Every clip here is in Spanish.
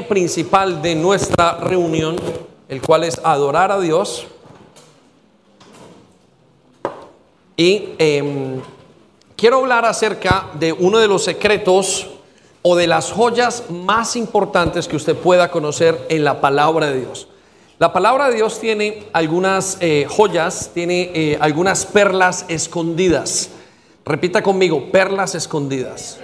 principal de nuestra reunión, el cual es adorar a Dios. Y em, quiero hablar acerca de uno de los secretos o de las joyas más importantes que usted pueda conocer en la palabra de Dios. La palabra de Dios tiene algunas eh, joyas, tiene eh, algunas perlas escondidas. Repita conmigo, perlas escondidas.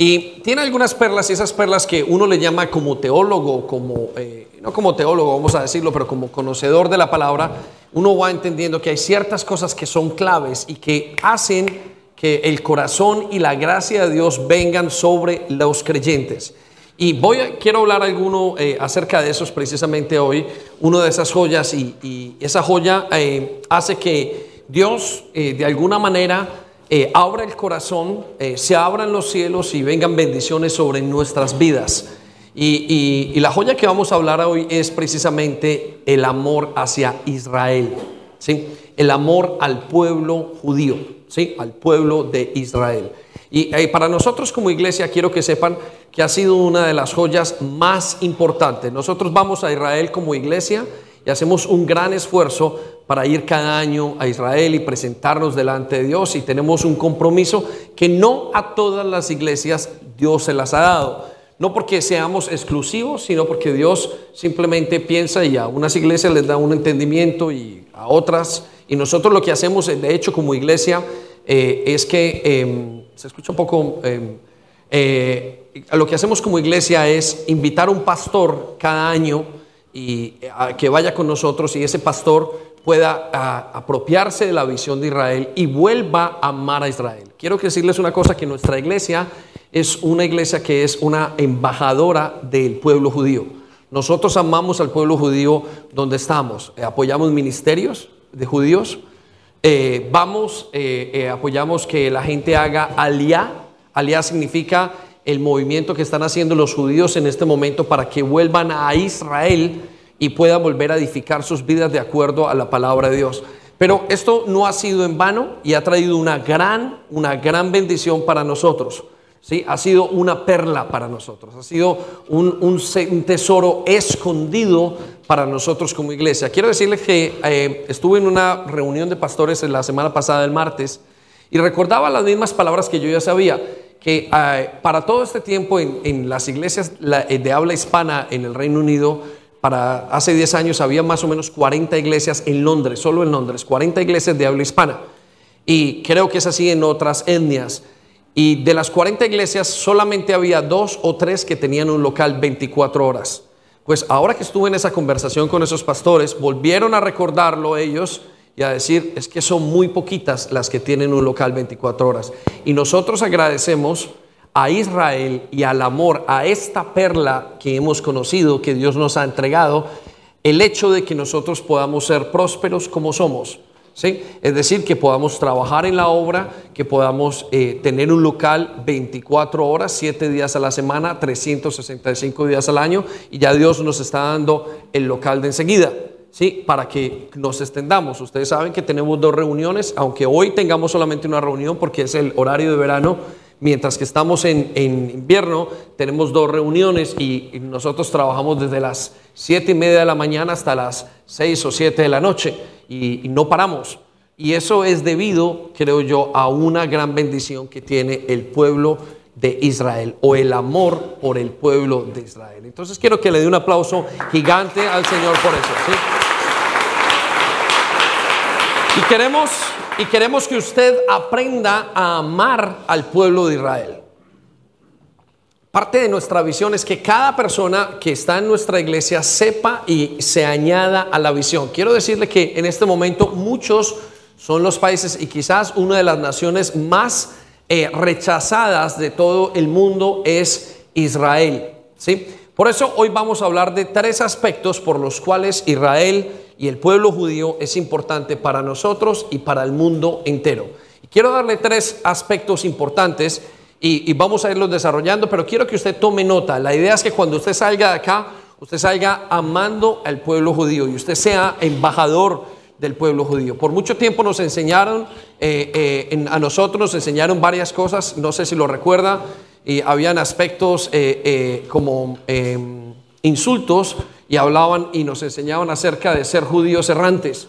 Y tiene algunas perlas y esas perlas que uno le llama como teólogo, como, eh, no como teólogo, vamos a decirlo, pero como conocedor de la palabra, uno va entendiendo que hay ciertas cosas que son claves y que hacen que el corazón y la gracia de Dios vengan sobre los creyentes. Y voy a, quiero hablar alguno eh, acerca de esos precisamente hoy, uno de esas joyas y, esa joya eh, hace que Dios de alguna manera eh, abra el corazón, eh, se abran los cielos y vengan bendiciones sobre nuestras vidas. Y, la joya que vamos a hablar hoy es precisamente el amor hacia Israel, ¿sí? el amor al pueblo judío, ¿sí? al pueblo de Israel. Y eh, para nosotros como iglesia quiero que sepan que ha sido una de las joyas más importantes. Nosotros vamos a Israel como iglesia y hacemos un gran esfuerzo para ir cada año a Israel y presentarnos delante de Dios y tenemos un compromiso que no a todas las iglesias Dios se las ha dado. No porque seamos exclusivos, sino porque Dios simplemente piensa y a unas iglesias les da un entendimiento y a otras. Y nosotros lo que hacemos, de hecho, como iglesia, eh, es que, em, se escucha un poco, em, eh, lo que hacemos como iglesia es invitar a un pastor cada año y que vaya con nosotros y ese pastor pueda apropiarse de la visión de Israel y vuelva a amar a Israel. Quiero decirles una cosa, que nuestra iglesia es una iglesia que es una embajadora del pueblo judío. Nosotros amamos al pueblo judío donde estamos, eh, apoyamos ministerios de judíos, eh, vamos, eh, apoyamos que la gente haga aliá, aliá significa el movimiento que están haciendo los judíos en este momento para que vuelvan a Israel y puedan volver a edificar sus vidas de acuerdo a la palabra de Dios. Pero esto no ha sido en vano y ha traído una gran, una gran bendición para nosotros. ¿sí? Ha sido una perla para nosotros, ha sido un, un, tesoro escondido para nosotros como iglesia. Quiero decirles que eh, estuve en una reunión de pastores la semana pasada, el martes, y recordaba las mismas palabras que yo ya sabía que eh, para todo este tiempo en, las iglesias eh, de habla hispana en el Reino Unido, para hace 10 años había más o menos 40 iglesias en Londres, solo en Londres, 40 iglesias de habla hispana. Y creo que es así en otras etnias. Y de las 40 iglesias solamente había dos o tres que tenían un local 24 horas. Pues ahora que estuve en esa conversación con esos pastores, volvieron a recordarlo ellos y a decir, es que son muy poquitas las que tienen un local 24 horas. Y nosotros agradecemos a Israel y al amor, a esta perla que hemos conocido, que Dios nos ha entregado, el hecho de que nosotros podamos ser prósperos como somos. ¿sí? Es decir, que podamos trabajar en la obra, que podamos eh, tener un local 24 horas, 7 días a la semana, 365 días al año, y ya Dios nos está dando el local de enseguida. ¿Sí? Para que nos extendamos. Ustedes saben que tenemos dos reuniones, aunque hoy tengamos solamente una reunión porque es el horario de verano, mientras que estamos en, invierno, tenemos dos reuniones y, nosotros trabajamos desde las siete y media de la mañana hasta las seis o siete de la noche y no paramos. Y eso es debido, creo yo, a una gran bendición que tiene el pueblo de Israel o el amor por el pueblo de Israel. Entonces quiero que le dé un aplauso gigante al Señor por eso. Y queremos, y queremos que usted aprenda a amar al pueblo de Israel. Parte de nuestra visión es que cada persona que está en nuestra iglesia sepa y se añada a la visión. Quiero decirle que en este momento muchos son los países y quizás una de las naciones más eh, rechazadas de todo el mundo es Israel. ¿sí? Por eso hoy vamos a hablar de tres aspectos por los cuales Israel y el pueblo judío es importante para nosotros y para el mundo entero. Quiero darle tres aspectos importantes y, y, vamos a irlos desarrollando, pero quiero que usted tome nota. La idea es que cuando usted salga de acá, usted salga amando al pueblo judío y usted sea embajador del pueblo judío. Por mucho tiempo nos enseñaron, eh, eh, a nosotros nos enseñaron varias cosas, no sé si lo recuerda, y habían aspectos eh, como em, insultos y hablaban y nos enseñaban acerca de ser judíos errantes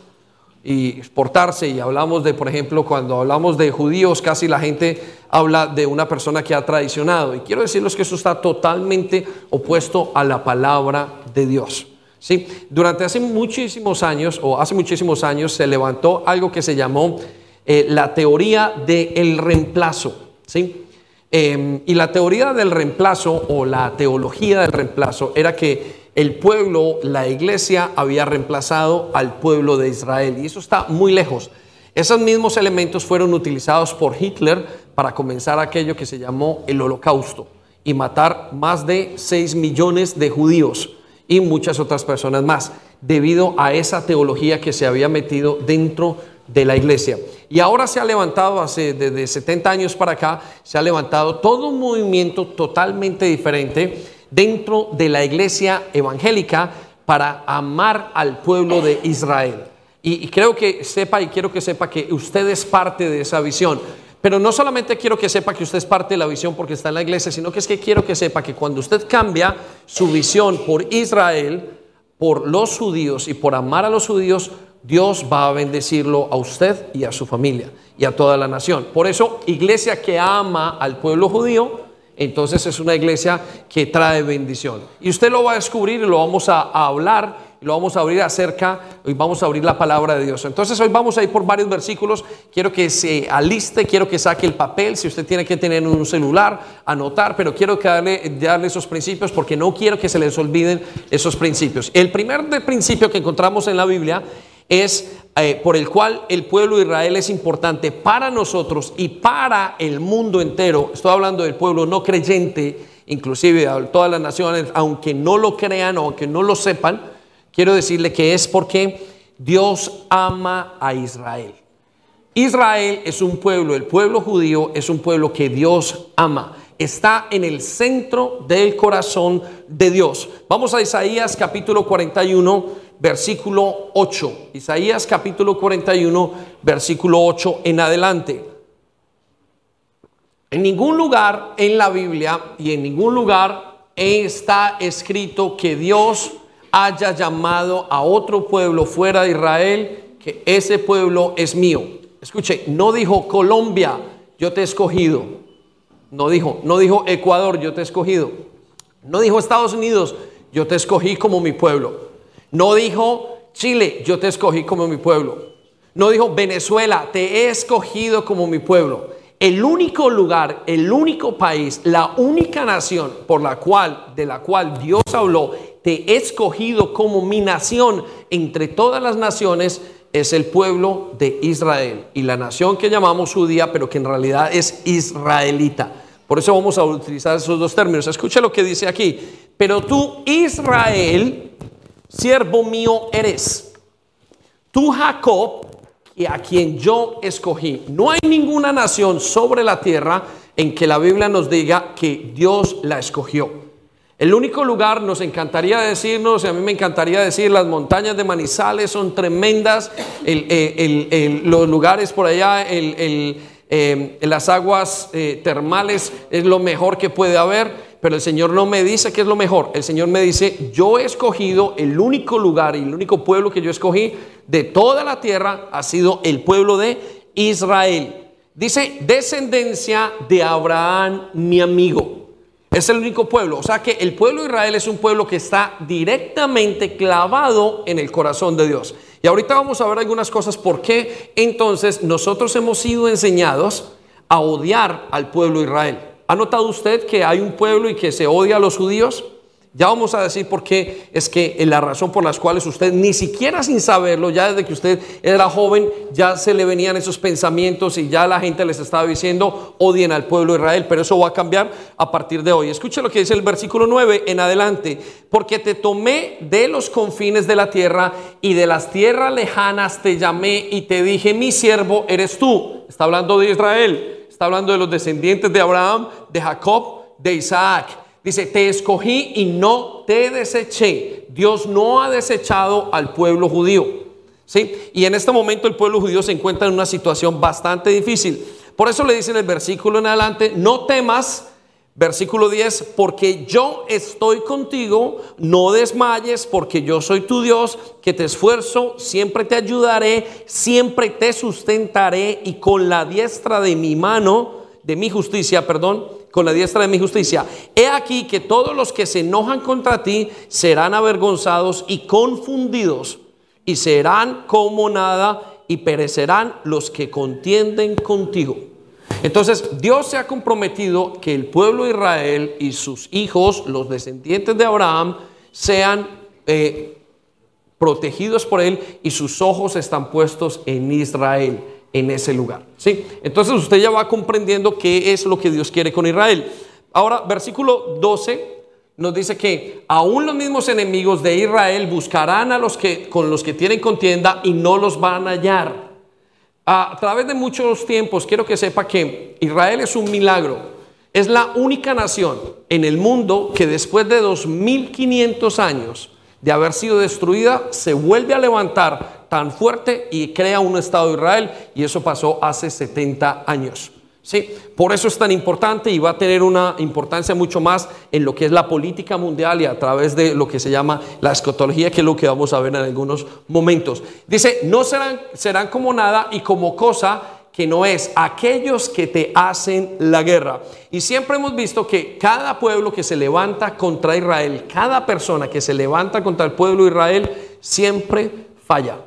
y exportarse y hablamos de, por ejemplo, cuando hablamos de judíos, casi la gente habla de una persona que ha traicionado. Y quiero decirles que eso está totalmente opuesto a la palabra de Dios. ¿Sí? Durante hace muchísimos años, o hace muchísimos años, se levantó algo que se llamó eh, la teoría del reemplazo. ¿sí? Em, y la teoría del reemplazo o la teología del reemplazo era que el pueblo, la iglesia, había reemplazado al pueblo de Israel. Y eso está muy lejos. Esos mismos elementos fueron utilizados por Hitler para comenzar aquello que se llamó el holocausto y matar más de 6 millones de judíos y muchas otras personas más, debido a esa teología que se había metido dentro de la iglesia. Y ahora se ha levantado, hace desde 70 años para acá, se ha levantado todo un movimiento totalmente diferente dentro de la iglesia evangélica para amar al pueblo de Israel. Y, creo que sepa y quiero que sepa que usted es parte de esa visión. Pero no solamente quiero que sepa que usted es parte de la visión porque está en la iglesia, sino que es que quiero que sepa que cuando usted cambia su visión por Israel, por los judíos y por amar a los judíos, Dios va a bendecirlo a usted y a su familia y a toda la nación. Por eso, iglesia que ama al pueblo judío, entonces es una iglesia que trae bendición. Y usted lo va a descubrir y lo vamos a, hablar y lo vamos a abrir acerca y vamos a abrir la palabra de Dios. Entonces hoy vamos a ir por varios versículos. Quiero que se aliste, quiero que saque el papel, si usted tiene que tener un celular, anotar, pero quiero que darle, darle esos principios porque no quiero que se les olviden esos principios. El primer principio que encontramos en la Biblia es eh, por el cual el pueblo de Israel es importante para nosotros y para el mundo entero. Estoy hablando del pueblo no creyente, inclusive de todas las naciones, aunque no lo crean o aunque no lo sepan, quiero decirle que es porque Dios ama a Israel. Israel es un pueblo, el pueblo judío es un pueblo que Dios ama. Está en el centro del corazón de Dios. Vamos a Isaías capítulo 41 versículo 8. Isaías capítulo 41, versículo 8 en adelante. En ningún lugar en la Biblia y en ningún lugar está escrito que Dios haya llamado a otro pueblo fuera de Israel, que ese pueblo es mío. Escuche, no dijo Colombia, yo te he escogido. No dijo, no dijo Ecuador, yo te he escogido. No dijo Estados Unidos, yo te escogí como mi pueblo. No dijo, Chile, yo te escogí como mi pueblo. No dijo, Venezuela, te he escogido como mi pueblo. El único lugar, el único país, la única nación por la cual, de la cual Dios habló, te he escogido como mi nación entre todas las naciones, es el pueblo de Israel. Y la nación que llamamos judía, pero que en realidad es israelita. Por eso vamos a utilizar esos dos términos. Escucha lo que dice aquí. Pero tú, Israel, siervo mío eres. Tú, Jacob, y a quien yo escogí. No hay ninguna nación sobre la tierra en que la Biblia nos diga que Dios la escogió. El único lugar, nos encantaría decirnos, y a mí me encantaría decir, las montañas de Manizales son tremendas, los lugares por allá, eh, las aguas eh, termales es lo mejor que puede haber, pero el Señor no me dice que es lo mejor. El Señor me dice, yo he escogido el único lugar y el único pueblo que yo escogí de toda la tierra ha sido el pueblo de Israel. Dice, descendencia de Abraham, mi amigo. Es el único pueblo. O sea que el pueblo de Israel es un pueblo que está directamente clavado en el corazón de Dios. Y ahorita vamos a ver algunas cosas por qué entonces nosotros hemos sido enseñados a odiar al pueblo de Israel. ¿Ha notado usted que hay un pueblo y que se odia a los judíos? Ya vamos a decir por qué es que la razón por las cuales usted ni siquiera sin saberlo, ya desde que usted era joven, ya se le venían esos pensamientos y ya la gente les estaba diciendo odien al pueblo de Israel, pero eso va a cambiar a partir de hoy. Escuche lo que dice el versículo 9 en adelante, porque te tomé de los confines de la tierra y de las tierras lejanas te llamé y te dije, mi siervo eres tú. Está hablando de Israel está hablando de los descendientes de Abraham, de Jacob, de Isaac. Dice, te escogí y no te deseché. Dios no ha desechado al pueblo judío. ¿sí? Y en este momento el pueblo judío se encuentra en una situación bastante difícil. Por eso le dice en el versículo en adelante, no temas, Versículo 10, porque yo estoy contigo, no desmayes, porque yo soy tu Dios, que te esfuerzo, siempre te ayudaré, siempre te sustentaré y con la diestra de mi mano, de mi justicia, perdón, con la diestra de mi justicia. He aquí que todos los que se enojan contra ti serán avergonzados y confundidos y serán como nada y perecerán los que contienden contigo. Entonces Dios se ha comprometido que el pueblo de Israel y sus hijos, los descendientes de Abraham, sean eh, protegidos por él y sus ojos están puestos en Israel, en ese lugar. ¿sí? Entonces usted ya va comprendiendo qué es lo que Dios quiere con Israel. Ahora, versículo 12 nos dice que aún los mismos enemigos de Israel buscarán a los que con los que tienen contienda y no los van a hallar. A través de muchos tiempos quiero que sepa que Israel es un milagro. Es la única nación en el mundo que después de 2500 años de haber sido destruida se vuelve a levantar tan fuerte y crea un Estado de Israel y eso pasó hace 70 años. Sí, por eso es tan importante y va a tener una importancia mucho más en lo que es la política mundial y a través de lo que se llama la escatología, que es lo que vamos a ver en algunos momentos. Dice, no serán, serán como nada y como cosa que no es aquellos que te hacen la guerra. Y siempre hemos visto que cada pueblo que se levanta contra Israel, cada persona que se levanta contra el pueblo de Israel, siempre falla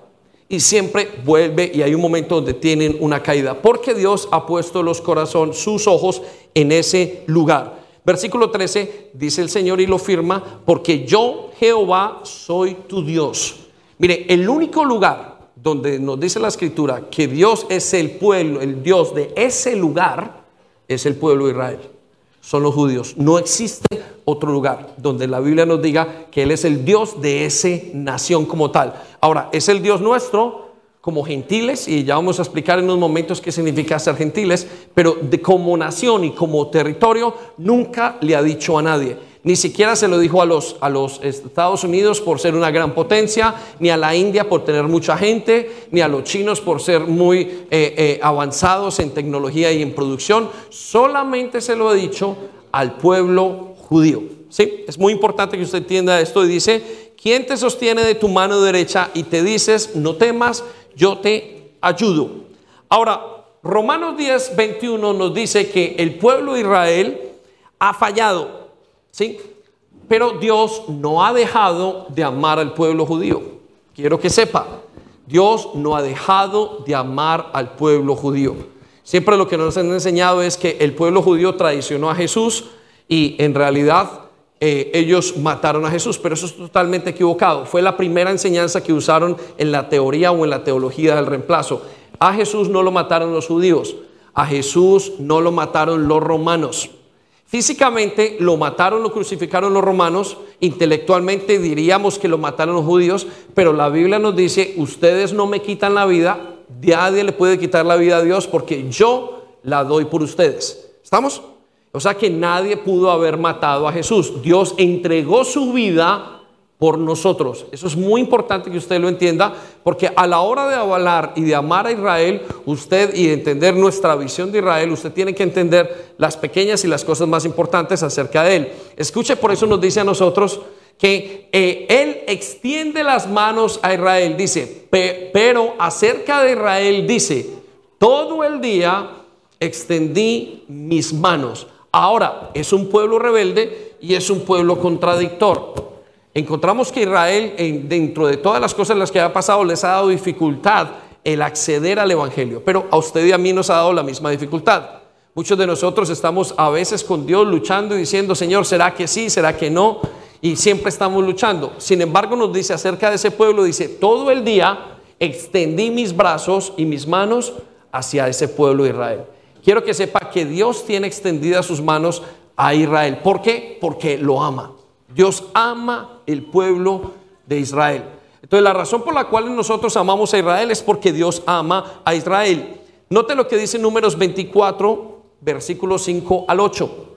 y siempre vuelve y hay un momento donde tienen una caída, porque Dios ha puesto los corazones, sus ojos en ese lugar. Versículo 13 dice el Señor y lo firma, porque yo Jehová soy tu Dios. Mire, el único lugar donde nos dice la escritura que Dios es el pueblo, el Dios de ese lugar, es el pueblo de Israel. Son los judíos. No existe otro lugar donde la Biblia nos diga que Él es el Dios de esa nación como tal. Ahora, es el Dios nuestro como gentiles, y ya vamos a explicar en unos momentos qué significa ser gentiles, pero de como nación y como territorio nunca le ha dicho a nadie. Ni siquiera se lo dijo a los, a los Estados Unidos por ser una gran potencia, ni a la India por tener mucha gente, ni a los chinos por ser muy eh, eh, avanzados en tecnología y en producción. Solamente se lo ha dicho al pueblo judío. ¿sí? Es muy importante que usted entienda esto y dice, ¿quién te sostiene de tu mano derecha y te dices, no temas, yo te ayudo? Ahora, Romanos 10, 21 nos dice que el pueblo de Israel ha fallado, ¿sí? Pero Dios no ha dejado de amar al pueblo judío. Quiero que sepa, Dios no ha dejado de amar al pueblo judío. Siempre lo que nos han enseñado es que el pueblo judío traicionó a Jesús, y en realidad eh, ellos mataron a Jesús, pero eso es totalmente equivocado. Fue la primera enseñanza que usaron en la teoría o en la teología del reemplazo. A Jesús no lo mataron los judíos, a Jesús no lo mataron los romanos. Físicamente lo mataron, lo crucificaron los romanos, intelectualmente diríamos que lo mataron los judíos, pero la Biblia nos dice, ustedes no me quitan la vida, nadie le puede quitar la vida a Dios porque yo la doy por ustedes. ¿Estamos? O sea que nadie pudo haber matado a Jesús. Dios entregó su vida por nosotros. Eso es muy importante que usted lo entienda, porque a la hora de avalar y de amar a Israel, usted y de entender nuestra visión de Israel, usted tiene que entender las pequeñas y las cosas más importantes acerca de él. Escuche, por eso nos dice a nosotros que eh, él extiende las manos a Israel, dice, pero acerca de Israel dice, todo el día extendí mis manos. Ahora, es un pueblo rebelde y es un pueblo contradictor. Encontramos que Israel, dentro de todas las cosas en las que ha pasado, les ha dado dificultad el acceder al Evangelio, pero a usted y a mí nos ha dado la misma dificultad. Muchos de nosotros estamos a veces con Dios luchando y diciendo, Señor, ¿será que sí? ¿Será que no? Y siempre estamos luchando. Sin embargo, nos dice acerca de ese pueblo, dice, todo el día extendí mis brazos y mis manos hacia ese pueblo de Israel quiero que sepa que Dios tiene extendidas sus manos a Israel. ¿Por qué? Porque lo ama. Dios ama el pueblo de Israel. Entonces la razón por la cual nosotros amamos a Israel es porque Dios ama a Israel. Note lo que dice Números 24, versículos 5 al 8.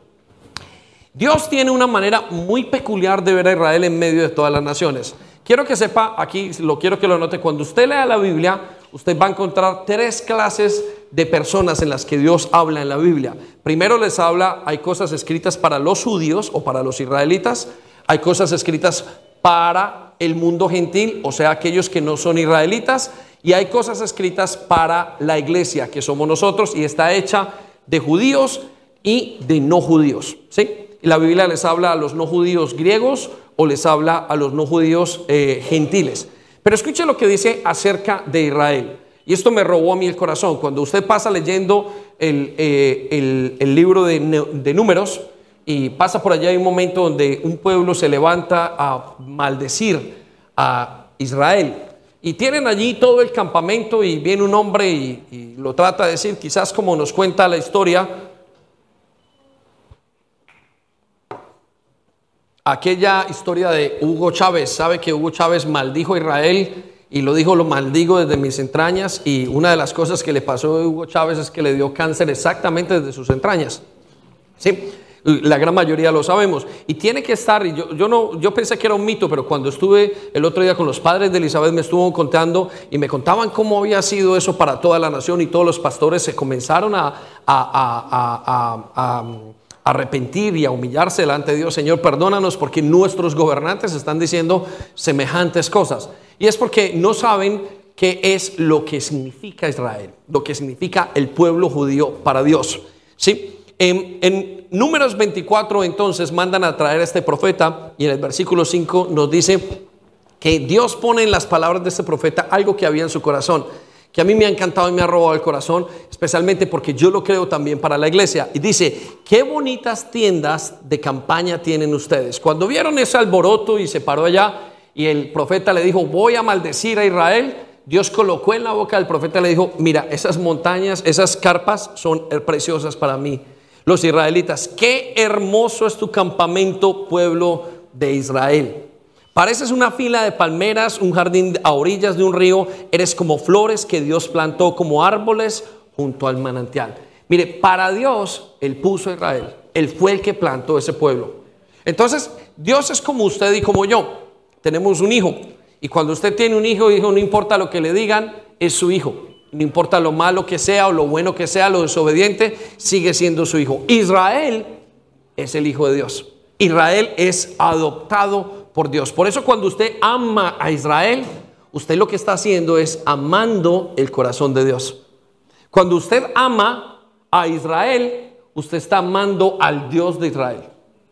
Dios tiene una manera muy peculiar de ver a Israel en medio de todas las naciones. Quiero que sepa, aquí lo quiero que lo note, cuando usted lea la Biblia, usted va a encontrar tres clases de personas en las que Dios habla en la Biblia. Primero les habla, hay cosas escritas para los judíos o para los israelitas, hay cosas escritas para el mundo gentil, o sea, aquellos que no son israelitas, y hay cosas escritas para la iglesia, que somos nosotros, y está hecha de judíos y de no judíos. ¿sí? la Biblia les habla a los no judíos griegos o les habla a los no judíos eh, gentiles. Pero escuche lo que dice acerca de Israel. Y esto me robó a mí el corazón. Cuando usted pasa leyendo el, eh, libro de, de, números y pasa por allá hay un momento donde un pueblo se levanta a maldecir a Israel. Y tienen allí todo el campamento y viene un hombre y, y lo trata de decir, quizás como nos cuenta la historia, aquella historia de Hugo Chávez. Sabe que Hugo Chávez maldijo a Israel y lo dijo, lo maldigo desde mis entrañas. Y una de las cosas que le pasó a Hugo Chávez es que le dio cáncer exactamente desde sus entrañas. Sí, la gran mayoría lo sabemos. Y tiene que estar, yo, yo, no, yo pensé que era un mito, pero cuando estuve el otro día con los padres de Elizabeth me estuvo contando y me contaban cómo había sido eso para toda la nación y todos los pastores se comenzaron a, a, a arrepentir y a humillarse delante de Dios, Señor, perdónanos porque nuestros gobernantes están diciendo semejantes cosas. Y es porque no saben qué es lo que significa Israel, lo que significa el pueblo judío para Dios. ¿Sí? En, números 24 entonces mandan a traer a este profeta y en el versículo 5 nos dice que Dios pone en las palabras de este profeta algo que había en su corazón que a mí me ha encantado y me ha robado el corazón, especialmente porque yo lo creo también para la iglesia. Y dice, qué bonitas tiendas de campaña tienen ustedes. Cuando vieron ese alboroto y se paró allá y el profeta le dijo, voy a maldecir a Israel, Dios colocó en la boca del profeta le dijo, mira, esas montañas, esas carpas son preciosas para mí. Los israelitas, qué hermoso es tu campamento, pueblo de Israel. Pareces una fila de palmeras, un jardín a orillas de un río. Eres como flores que Dios plantó como árboles junto al manantial. Mire, para Dios, Él puso a Israel. Él fue el que plantó ese pueblo. Entonces, Dios es como usted y como yo. Tenemos un hijo. Y cuando usted tiene un hijo, hijo, no importa lo que le digan, es su hijo. No importa lo malo que sea o lo bueno que sea, lo desobediente, sigue siendo su hijo. Israel es el hijo de Dios. Israel es adoptado por Dios. Por eso cuando usted ama a Israel, usted lo que está haciendo es amando el corazón de Dios. Cuando usted ama a Israel, usted está amando al Dios de Israel.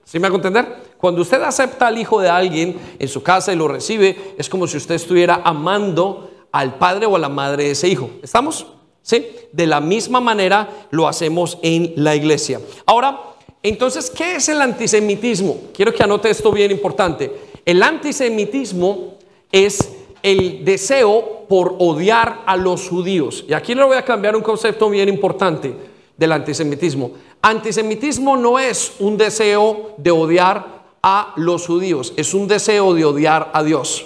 ¿Sí me hago entender? Cuando usted acepta al hijo de alguien en su casa y lo recibe, es como si usted estuviera amando al padre o a la madre de ese hijo. ¿Estamos? ¿Sí? De la misma manera lo hacemos en la iglesia. Ahora, entonces, ¿qué es el antisemitismo? Quiero que anote esto bien importante. El antisemitismo es el deseo por odiar a los judíos. Y aquí le voy a cambiar un concepto bien importante del antisemitismo. Antisemitismo no es un deseo de odiar a los judíos, es un deseo de odiar a Dios.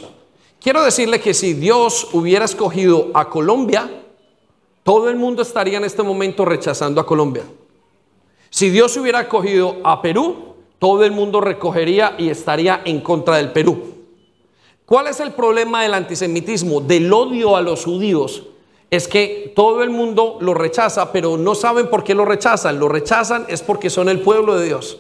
Quiero decirle que si Dios hubiera escogido a Colombia, todo el mundo estaría en este momento rechazando a Colombia. Si Dios hubiera escogido a Perú, todo el mundo recogería y estaría en contra del Perú. ¿Cuál es el problema del antisemitismo, del odio a los judíos? Es que todo el mundo lo rechaza, pero no saben por qué lo rechazan. Lo rechazan es porque son el pueblo de Dios.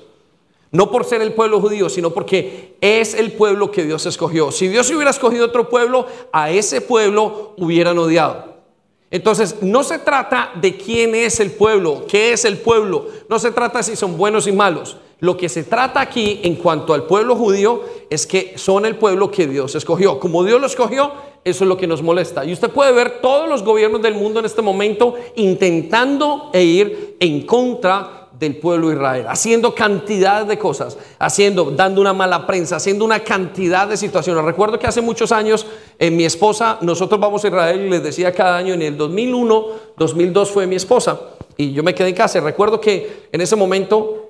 No por ser el pueblo judío, sino porque es el pueblo que Dios escogió. Si Dios hubiera escogido otro pueblo, a ese pueblo hubieran odiado. Entonces, no se trata de quién es el pueblo, qué es el pueblo. No se trata si son buenos y malos. Lo que se trata aquí en cuanto al pueblo judío es que son el pueblo que Dios escogió. Como Dios lo escogió, eso es lo que nos molesta. Y usted puede ver todos los gobiernos del mundo en este momento intentando e ir en contra del pueblo de Israel, haciendo cantidad de cosas, haciendo, dando una mala prensa, haciendo una cantidad de situaciones. Recuerdo que hace muchos años en mi esposa, nosotros vamos a Israel y les decía cada año, en el 2001, 2002 fue mi esposa y yo me quedé en casa. Recuerdo que en ese momento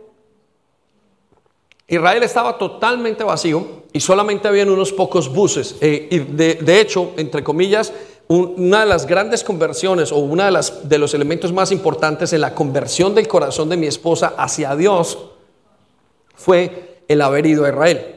Israel estaba totalmente vacío y solamente habían unos pocos buses. Eh, y de, hecho, entre comillas, una de las grandes conversiones o uno de, los elementos más importantes en la conversión del corazón de mi esposa hacia Dios fue el haber ido a Israel.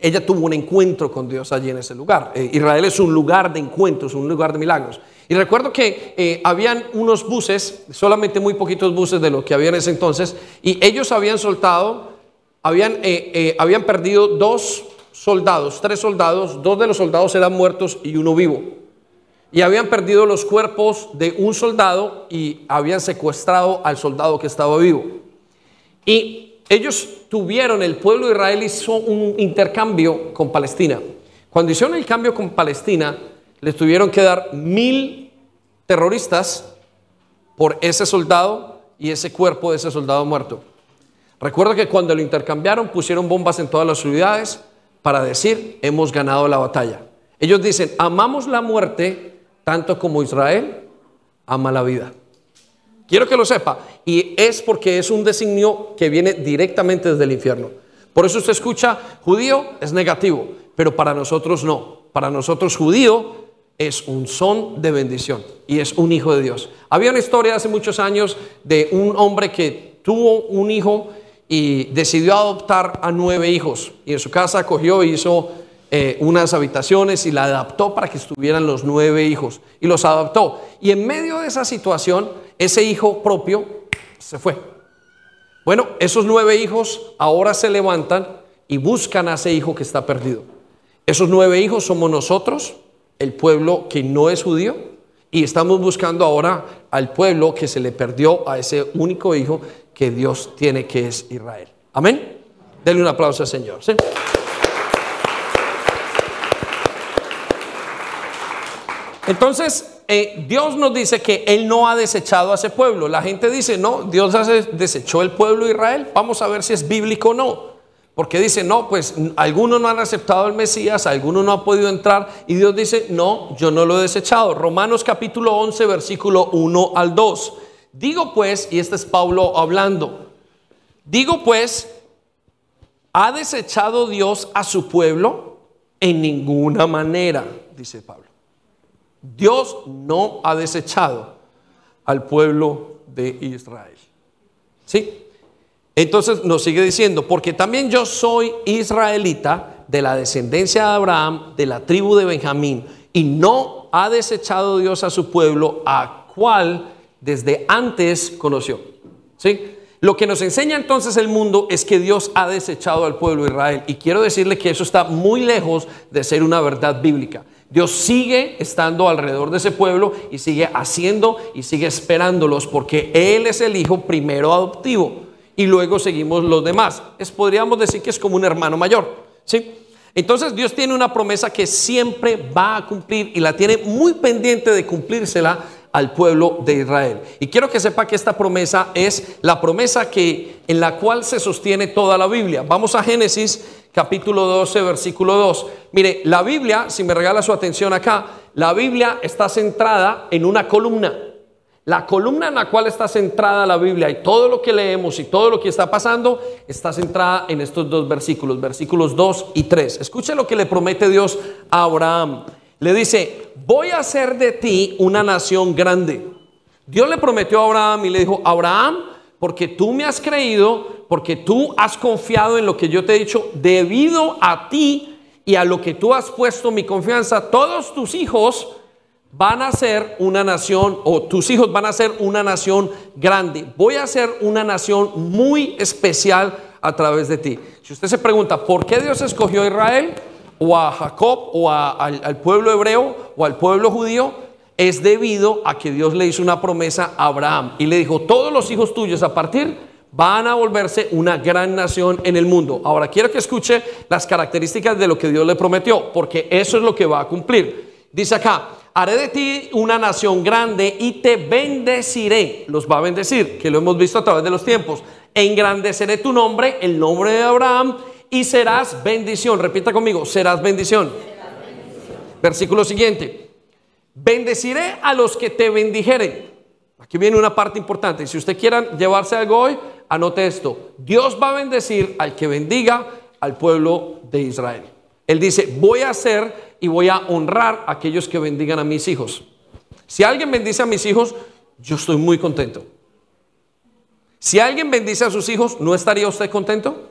Ella tuvo un encuentro con Dios allí en ese lugar. Eh, Israel es un lugar de encuentros, un lugar de milagros. Y recuerdo que eh, habían unos buses, solamente muy poquitos buses de lo que había en ese entonces, y ellos habían soltado, habían, eh, eh, habían perdido dos soldados, tres soldados, dos de los soldados eran muertos y uno vivo. Y habían perdido los cuerpos de un soldado y habían secuestrado al soldado que estaba vivo. Y ellos tuvieron, el pueblo de Israel hizo un intercambio con Palestina. Cuando hicieron el cambio con Palestina, les tuvieron que dar mil terroristas por ese soldado y ese cuerpo de ese soldado muerto. Recuerdo que cuando lo intercambiaron pusieron bombas en todas las ciudades para decir, hemos ganado la batalla. Ellos dicen, amamos la muerte tanto como Israel ama la vida. Quiero que lo sepa. Y es porque es un designio que viene directamente desde el infierno. Por eso usted escucha, judío es negativo, pero para nosotros no. Para nosotros judío es un son de bendición y es un hijo de Dios. Había una historia hace muchos años de un hombre que tuvo un hijo y decidió adoptar a nueve hijos. Y en su casa cogió y hizo eh, unas habitaciones y la adaptó para que estuvieran los nueve hijos. Y los adaptó. Y en medio de esa situación, ese hijo propio se fue. Bueno, esos nueve hijos ahora se levantan y buscan a ese hijo que está perdido. Esos nueve hijos somos nosotros, el pueblo que no es judío, y estamos buscando ahora al pueblo que se le perdió a ese único hijo que Dios tiene, que es Israel. Amén. Denle un aplauso al Señor. Entonces, eh, Dios nos dice que Él no ha desechado a ese pueblo. La gente dice, no, Dios desechó el pueblo de Israel. Vamos a ver si es bíblico o no. Porque dice, no, pues algunos no han aceptado al Mesías, algunos no han podido entrar. Y Dios dice, no, yo no lo he desechado. Romanos capítulo 11, versículo 1 al 2. Digo pues, y este es Pablo hablando, digo pues, ¿ha desechado Dios a su pueblo? En ninguna manera, dice Pablo. Dios no ha desechado al pueblo de Israel. ¿Sí? Entonces nos sigue diciendo, porque también yo soy israelita de la descendencia de Abraham, de la tribu de Benjamín, y no ha desechado Dios a su pueblo, a cual desde antes conoció. ¿Sí? Lo que nos enseña entonces el mundo es que Dios ha desechado al pueblo de Israel. Y quiero decirle que eso está muy lejos de ser una verdad bíblica. Dios sigue estando alrededor de ese pueblo y sigue haciendo y sigue esperándolos porque Él es el hijo primero adoptivo y luego seguimos los demás. Es, podríamos decir que es como un hermano mayor. ¿sí? Entonces Dios tiene una promesa que siempre va a cumplir y la tiene muy pendiente de cumplírsela al pueblo de Israel. Y quiero que sepa que esta promesa es la promesa que en la cual se sostiene toda la Biblia. Vamos a Génesis capítulo 12, versículo 2. Mire, la Biblia, si me regala su atención acá, la Biblia está centrada en una columna. La columna en la cual está centrada la Biblia y todo lo que leemos y todo lo que está pasando está centrada en estos dos versículos, versículos 2 y 3. Escuche lo que le promete Dios a Abraham. Le dice, voy a hacer de ti una nación grande. Dios le prometió a Abraham y le dijo, Abraham, porque tú me has creído, porque tú has confiado en lo que yo te he dicho, debido a ti y a lo que tú has puesto mi confianza, todos tus hijos van a ser una nación, o tus hijos van a ser una nación grande. Voy a ser una nación muy especial a través de ti. Si usted se pregunta, ¿por qué Dios escogió a Israel? O a Jacob o al, al pueblo hebreo o al pueblo judío, es debido a que Dios le hizo una promesa a Abraham y le dijo, todos los hijos tuyos a partir van a volverse una gran nación en el mundo. Ahora quiero que escuche las características de lo que Dios le prometió, porque eso es lo que va a cumplir. Dice acá, haré de ti una nación grande y te bendeciré. Los va a bendecir, que lo hemos visto a través de los tiempos. Engrandeceré tu nombre, el nombre de Abraham, y serás bendición. Repita conmigo, serás bendición. Versículo siguiente. Bendeciré a los que te bendijeren. Aquí viene una parte importante. Si usted quiera llevarse algo hoy, anote esto. Dios va a bendecir al que bendiga al pueblo de Israel. Él dice, voy a hacer y voy a honrar a aquellos que bendigan a mis hijos. Si alguien bendice a mis hijos, yo estoy muy contento. Si alguien bendice a sus hijos, ¿no estaría usted contento?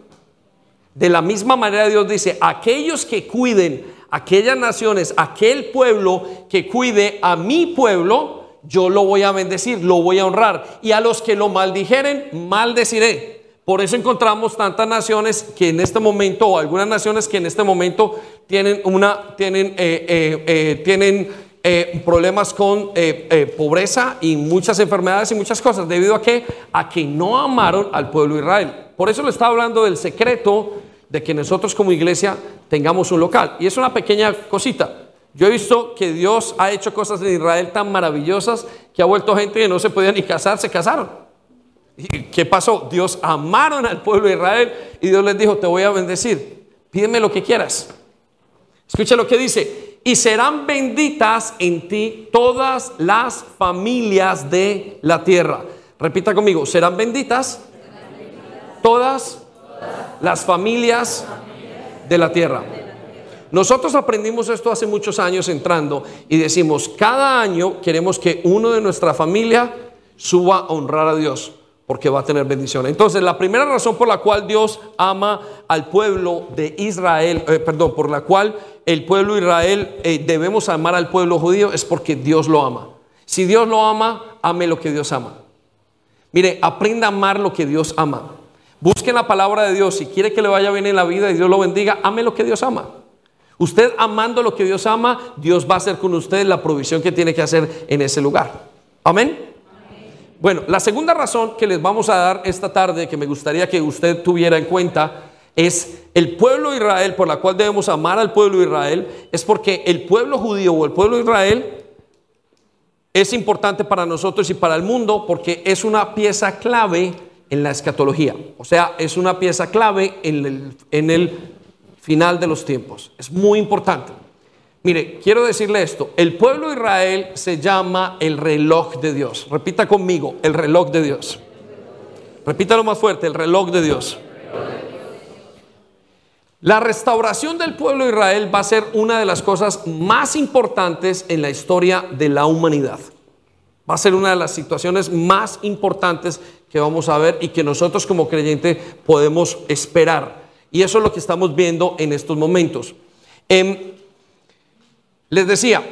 De la misma manera Dios dice, aquellos que cuiden aquellas naciones, aquel pueblo que cuide a mi pueblo, yo lo voy a bendecir, lo voy a honrar. Y a los que lo maldijeren, maldeciré. Por eso encontramos tantas naciones que en este momento, o algunas naciones que en este momento tienen una, tienen, eh, eh, eh, tienen problemas con pobreza y muchas enfermedades y muchas cosas, debido a que, a que no amaron al pueblo de Israel. Por eso le estaba hablando del secreto de que nosotros como iglesia tengamos un local. Y es una pequeña cosita. Yo he visto que Dios ha hecho cosas en Israel tan maravillosas que ha vuelto gente que no se podía ni casar, se casaron. ¿Y qué pasó? Dios amaron al pueblo de Israel y Dios les dijo, te voy a bendecir, pídeme lo que quieras. Escucha lo que dice, y serán benditas en ti todas las familias de la tierra. Repita conmigo, serán benditas todas las familias de la tierra. Nosotros aprendimos esto hace muchos años entrando y decimos, cada año queremos que uno de nuestra familia suba a honrar a Dios porque va a tener bendición. Entonces, la primera razón por la cual Dios ama al pueblo de Israel, eh, perdón, por la cual el pueblo de Israel eh, debemos amar al pueblo judío es porque Dios lo ama. Si Dios lo ama, ame lo que Dios ama. Mire, aprenda a amar lo que Dios ama. Busque la palabra de Dios. Si quiere que le vaya bien en la vida y Dios lo bendiga, ame lo que Dios ama. Usted amando lo que Dios ama, Dios va a hacer con usted la provisión que tiene que hacer en ese lugar. Amén. Bueno, la segunda razón que les vamos a dar esta tarde, que me gustaría que usted tuviera en cuenta, es el pueblo de Israel, por la cual debemos amar al pueblo de Israel, es porque el pueblo judío o el pueblo de Israel es importante para nosotros y para el mundo porque es una pieza clave en la escatología. O sea, es una pieza clave en el, final de los tiempos. Es muy importante. Mire, quiero decirle esto. El pueblo de Israel se llama el reloj de Dios. Repita conmigo, el reloj de Dios. Repítalo más fuerte, el reloj de Dios. La restauración del pueblo de Israel va a ser una de las cosas más importantes en la historia de la humanidad. Va a ser una de las situaciones más importantes que vamos a ver y que nosotros como creyentes podemos esperar. Y eso es lo que estamos viendo en estos momentos. Em, les decía,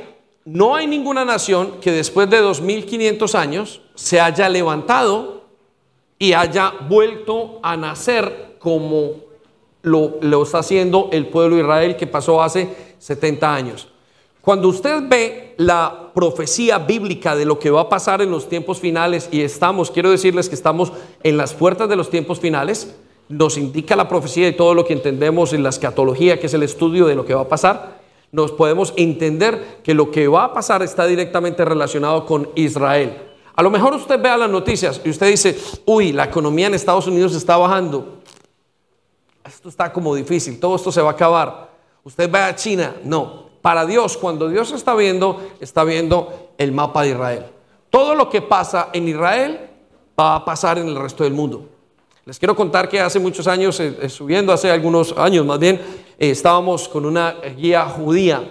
no hay ninguna nación que después de 2500 años se haya levantado y haya vuelto a nacer como lo, lo, está haciendo el pueblo de Israel que pasó hace 70 años. Cuando usted ve la profecía bíblica de lo que va a pasar en los tiempos finales, y estamos, quiero decirles que estamos en las puertas de los tiempos finales, nos indica la profecía y todo lo que entendemos en la escatología, que es el estudio de lo que va a pasar, nos podemos entender que lo que va a pasar está directamente relacionado con Israel. A lo mejor usted vea las noticias y usted dice, uy, la economía en Estados Unidos está bajando. Esto está como difícil, todo esto se va a acabar. Usted ve a China, no. Para Dios, cuando Dios está viendo, está viendo el mapa de Israel. Todo lo que pasa en Israel va a pasar en el resto del mundo. Les quiero contar que hace muchos años, eh, eh, subiendo hace algunos años más bien, eh, estábamos con una guía judía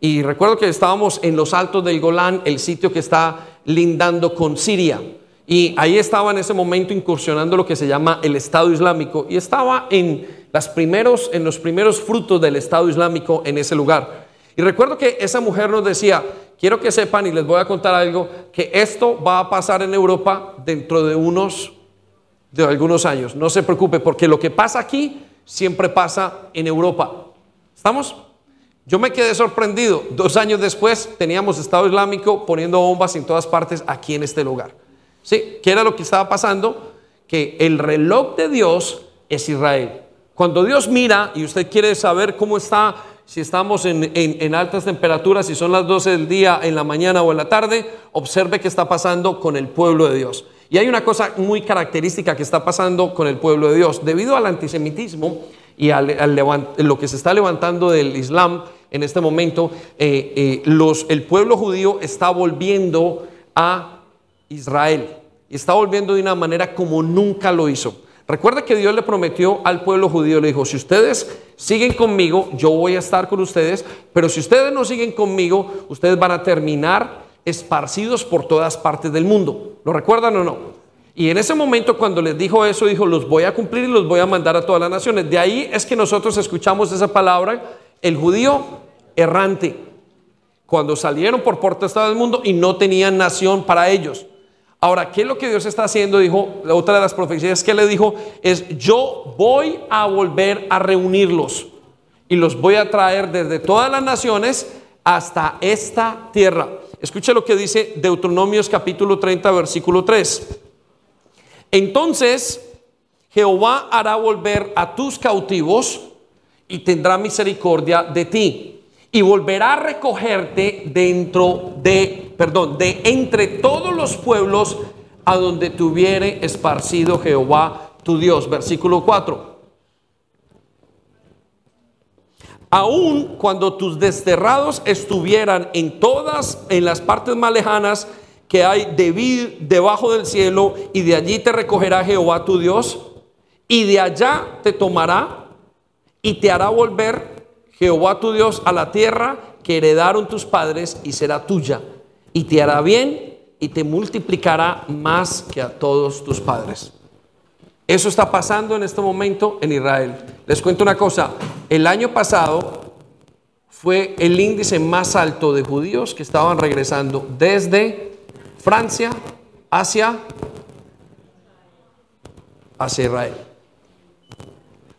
y recuerdo que estábamos en los altos del Golán, el sitio que está lindando con Siria. Y ahí estaba en ese momento incursionando lo que se llama el Estado Islámico y estaba en, las primeros, en los primeros frutos del Estado Islámico en ese lugar. Y recuerdo que esa mujer nos decía, quiero que sepan y les voy a contar algo, que esto va a pasar en Europa dentro de unos de algunos años. No se preocupe, porque lo que pasa aquí siempre pasa en Europa. ¿Estamos? Yo me quedé sorprendido. Dos años después teníamos Estado Islámico poniendo bombas en todas partes aquí en este lugar. ¿Sí? ¿Qué era lo que estaba pasando? Que el reloj de Dios es Israel. Cuando Dios mira y usted quiere saber cómo está, si estamos en, en altas temperaturas, si son las 12 del día, en la mañana o en la tarde, observe qué está pasando con el pueblo de Dios. Y hay una cosa muy característica que está pasando con el pueblo de Dios. Debido al antisemitismo y a lo que se está levantando del Islam en este momento, eh, eh, el pueblo judío está volviendo a Israel. Está volviendo de una manera como nunca lo hizo. Recuerda que Dios le prometió al pueblo judío, le dijo, si ustedes siguen conmigo, yo voy a estar con ustedes, pero si ustedes no siguen conmigo, ustedes van a terminar esparcidos por todas partes del mundo. ¿Lo recuerdan o no? Y en ese momento cuando les dijo eso, dijo, los voy a cumplir y los voy a mandar a todas las naciones. De ahí es que nosotros escuchamos esa palabra, el judío errante, cuando salieron por estado del mundo y no tenían nación para ellos. Ahora, ¿qué es lo que Dios está haciendo? Dijo, la otra de las profecías que le dijo es, yo voy a volver a reunirlos y los voy a traer desde todas las naciones hasta esta tierra. Escuche lo que dice Deuteronomios capítulo 30, versículo 3. Entonces Jehová hará volver a tus cautivos y tendrá misericordia de ti y volverá a recogerte dentro de, perdón, de entre todos los pueblos a donde te esparcido Jehová tu Dios. Versículo 4. Aun cuando tus desterrados estuvieran en todas, en las partes más lejanas, que hay debajo del cielo y de allí te recogerá Jehová tu Dios y de allá te tomará y te hará volver Jehová tu Dios a la tierra que heredaron tus padres y será tuya y te hará bien y te multiplicará más que a todos tus padres. Eso está pasando en este momento en Israel. Les cuento una cosa, el año pasado fue el índice más alto de judíos que estaban regresando desde Francia hacia, hacia Israel.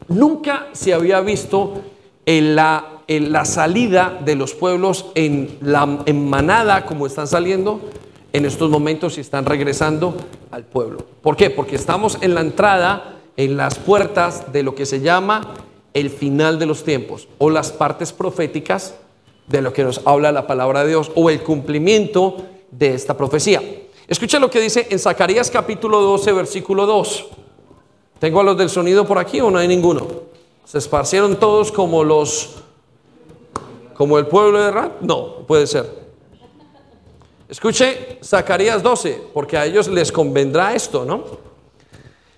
Nunca se había visto en la, en la salida de los pueblos en, la, en manada como están saliendo en estos momentos y están regresando al pueblo. ¿Por qué? Porque estamos en la entrada, en las puertas de lo que se llama el final de los tiempos o las partes proféticas de lo que nos habla la palabra de Dios o el cumplimiento de esta profecía. Escucha lo que dice en Zacarías capítulo 12, versículo 2. ¿Tengo a los del sonido por aquí o no hay ninguno? ¿Se esparcieron todos como los, como el pueblo de Rat? No, puede ser. Escuche Zacarías 12, porque a ellos les convendrá esto, ¿no?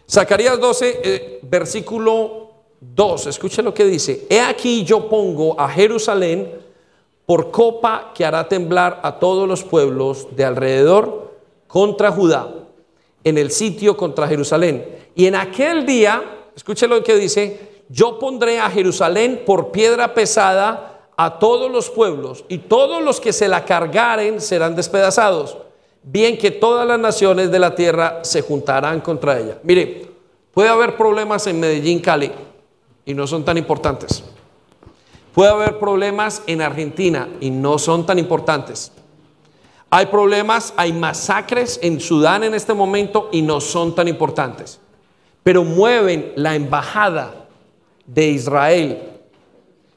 Zacarías 12, eh, versículo 2, escuche lo que dice. He aquí yo pongo a Jerusalén por copa que hará temblar a todos los pueblos de alrededor contra Judá, en el sitio contra Jerusalén. Y en aquel día, escuche lo que dice, yo pondré a Jerusalén por piedra pesada a todos los pueblos, y todos los que se la cargaren serán despedazados. Bien que todas las naciones de la tierra se juntarán contra ella. Mire, puede haber problemas en Medellín, Cali, y no son tan importantes. Puede haber problemas en Argentina y no son tan importantes. Hay problemas, hay masacres en Sudán en este momento y no son tan importantes. Pero mueven la embajada de Israel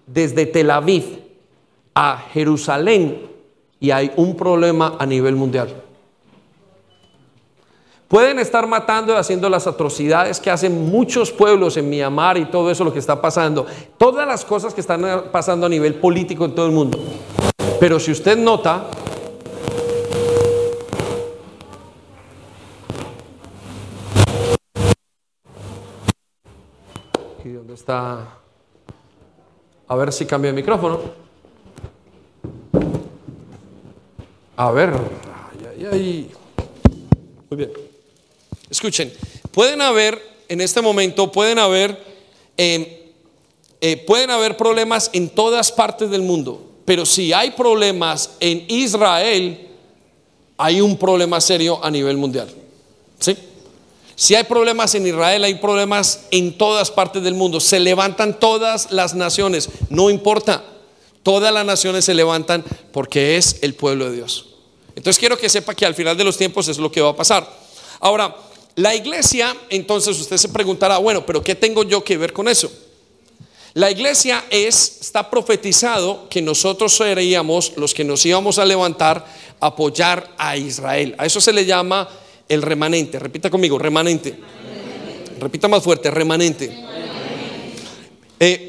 desde Tel Aviv a Jerusalén y hay un problema a nivel mundial. Pueden estar matando y haciendo las atrocidades que hacen muchos pueblos en Myanmar y todo eso lo que está pasando. Todas las cosas que están pasando a nivel político en todo el mundo. Pero si usted nota, está? A ver si cambia el micrófono. A ver. Ay, ay, ay. Muy bien. Escuchen, pueden haber, en este momento, pueden haber, em, eh, pueden haber problemas en todas partes del mundo, pero si hay problemas en Israel, hay un problema serio a nivel mundial. ¿Sí? Si hay problemas en Israel, hay problemas en todas partes del mundo. Se levantan todas las naciones, no importa. Todas las naciones se levantan porque es el pueblo de Dios. Entonces quiero que sepa que al final de los tiempos es lo que va a pasar. Ahora, la iglesia, entonces usted se preguntará, bueno, pero ¿qué tengo yo que ver con eso? La iglesia es, está profetizado que nosotros seríamos los que nos íbamos a levantar apoyar a Israel. A eso se le llama el remanente. Repita conmigo, remanente. Repita más fuerte, remanente. Eh,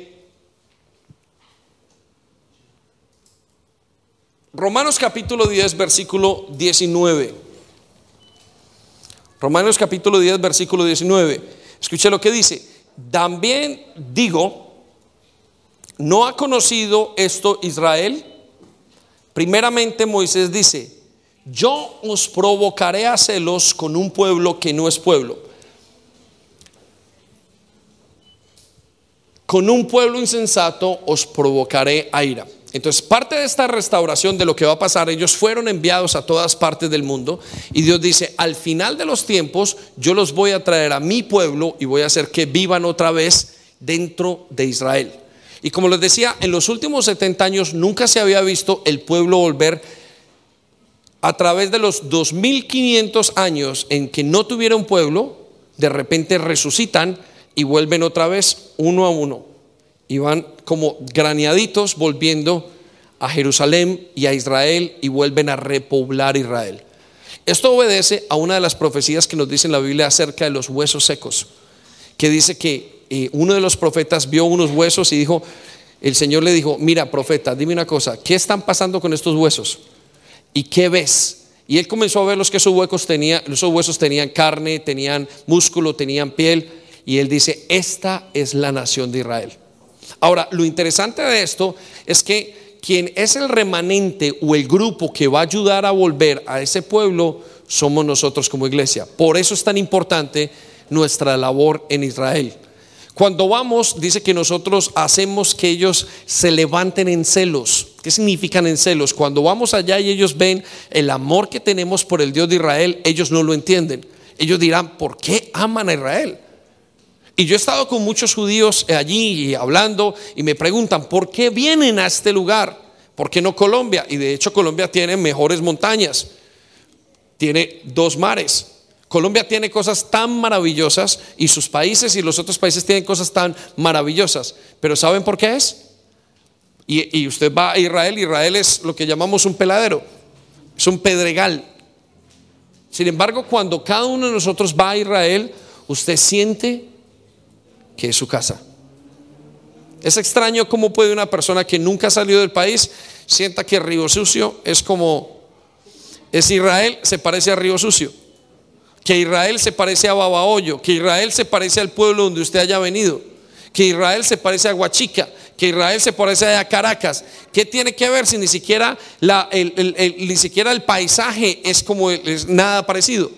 Romanos capítulo 10, versículo 19. Romanos capítulo 10, versículo 19. Escuche lo que dice. También digo, ¿no ha conocido esto Israel? Primeramente Moisés dice, yo os provocaré a celos con un pueblo que no es pueblo. Con un pueblo insensato os provocaré a ira. Entonces, parte de esta restauración de lo que va a pasar, ellos fueron enviados a todas partes del mundo y Dios dice, al final de los tiempos, yo los voy a traer a mi pueblo y voy a hacer que vivan otra vez dentro de Israel. Y como les decía, en los últimos 70 años nunca se había visto el pueblo volver a través de los 2500 años en que no tuvieron pueblo, de repente resucitan y vuelven otra vez uno a uno y van como graneaditos volviendo a Jerusalén y a Israel y vuelven a repoblar Israel. Esto obedece a una de las profecías que nos dice en la Biblia acerca de los huesos secos, que dice que eh, uno de los profetas vio unos huesos y dijo, el Señor le dijo, mira profeta, dime una cosa, ¿qué están pasando con estos huesos? ¿Y qué ves? Y él comenzó a ver los que esos huesos tenían, esos huesos tenían carne, tenían músculo, tenían piel, y él dice, esta es la nación de Israel. Ahora, lo interesante de esto es que quien es el remanente o el grupo que va a ayudar a volver a ese pueblo somos nosotros como iglesia. Por eso es tan importante nuestra labor en Israel. Cuando vamos, dice que nosotros hacemos que ellos se levanten en celos. ¿Qué significan en celos? Cuando vamos allá y ellos ven el amor que tenemos por el Dios de Israel, ellos no lo entienden. Ellos dirán, ¿por qué aman a Israel? Y yo he estado con muchos judíos allí hablando y me preguntan, ¿por qué vienen a este lugar? ¿Por qué no Colombia? Y de hecho Colombia tiene mejores montañas, tiene dos mares. Colombia tiene cosas tan maravillosas y sus países y los otros países tienen cosas tan maravillosas. Pero ¿saben por qué es? Y, usted va a Israel, Israel es lo que llamamos un peladero, es un pedregal. Sin embargo, cuando cada uno de nosotros va a Israel, usted siente que es su casa. Es extraño cómo puede una persona que nunca ha salido del país sienta que Río Sucio es como es Israel se parece a Río Sucio, que Israel se parece a Babahoyo, que Israel se parece al pueblo donde usted haya venido, que Israel se parece a Huachica, que Israel se parece a Caracas. ¿Qué tiene que ver si ni siquiera el, ni siquiera el paisaje es como es nada parecido?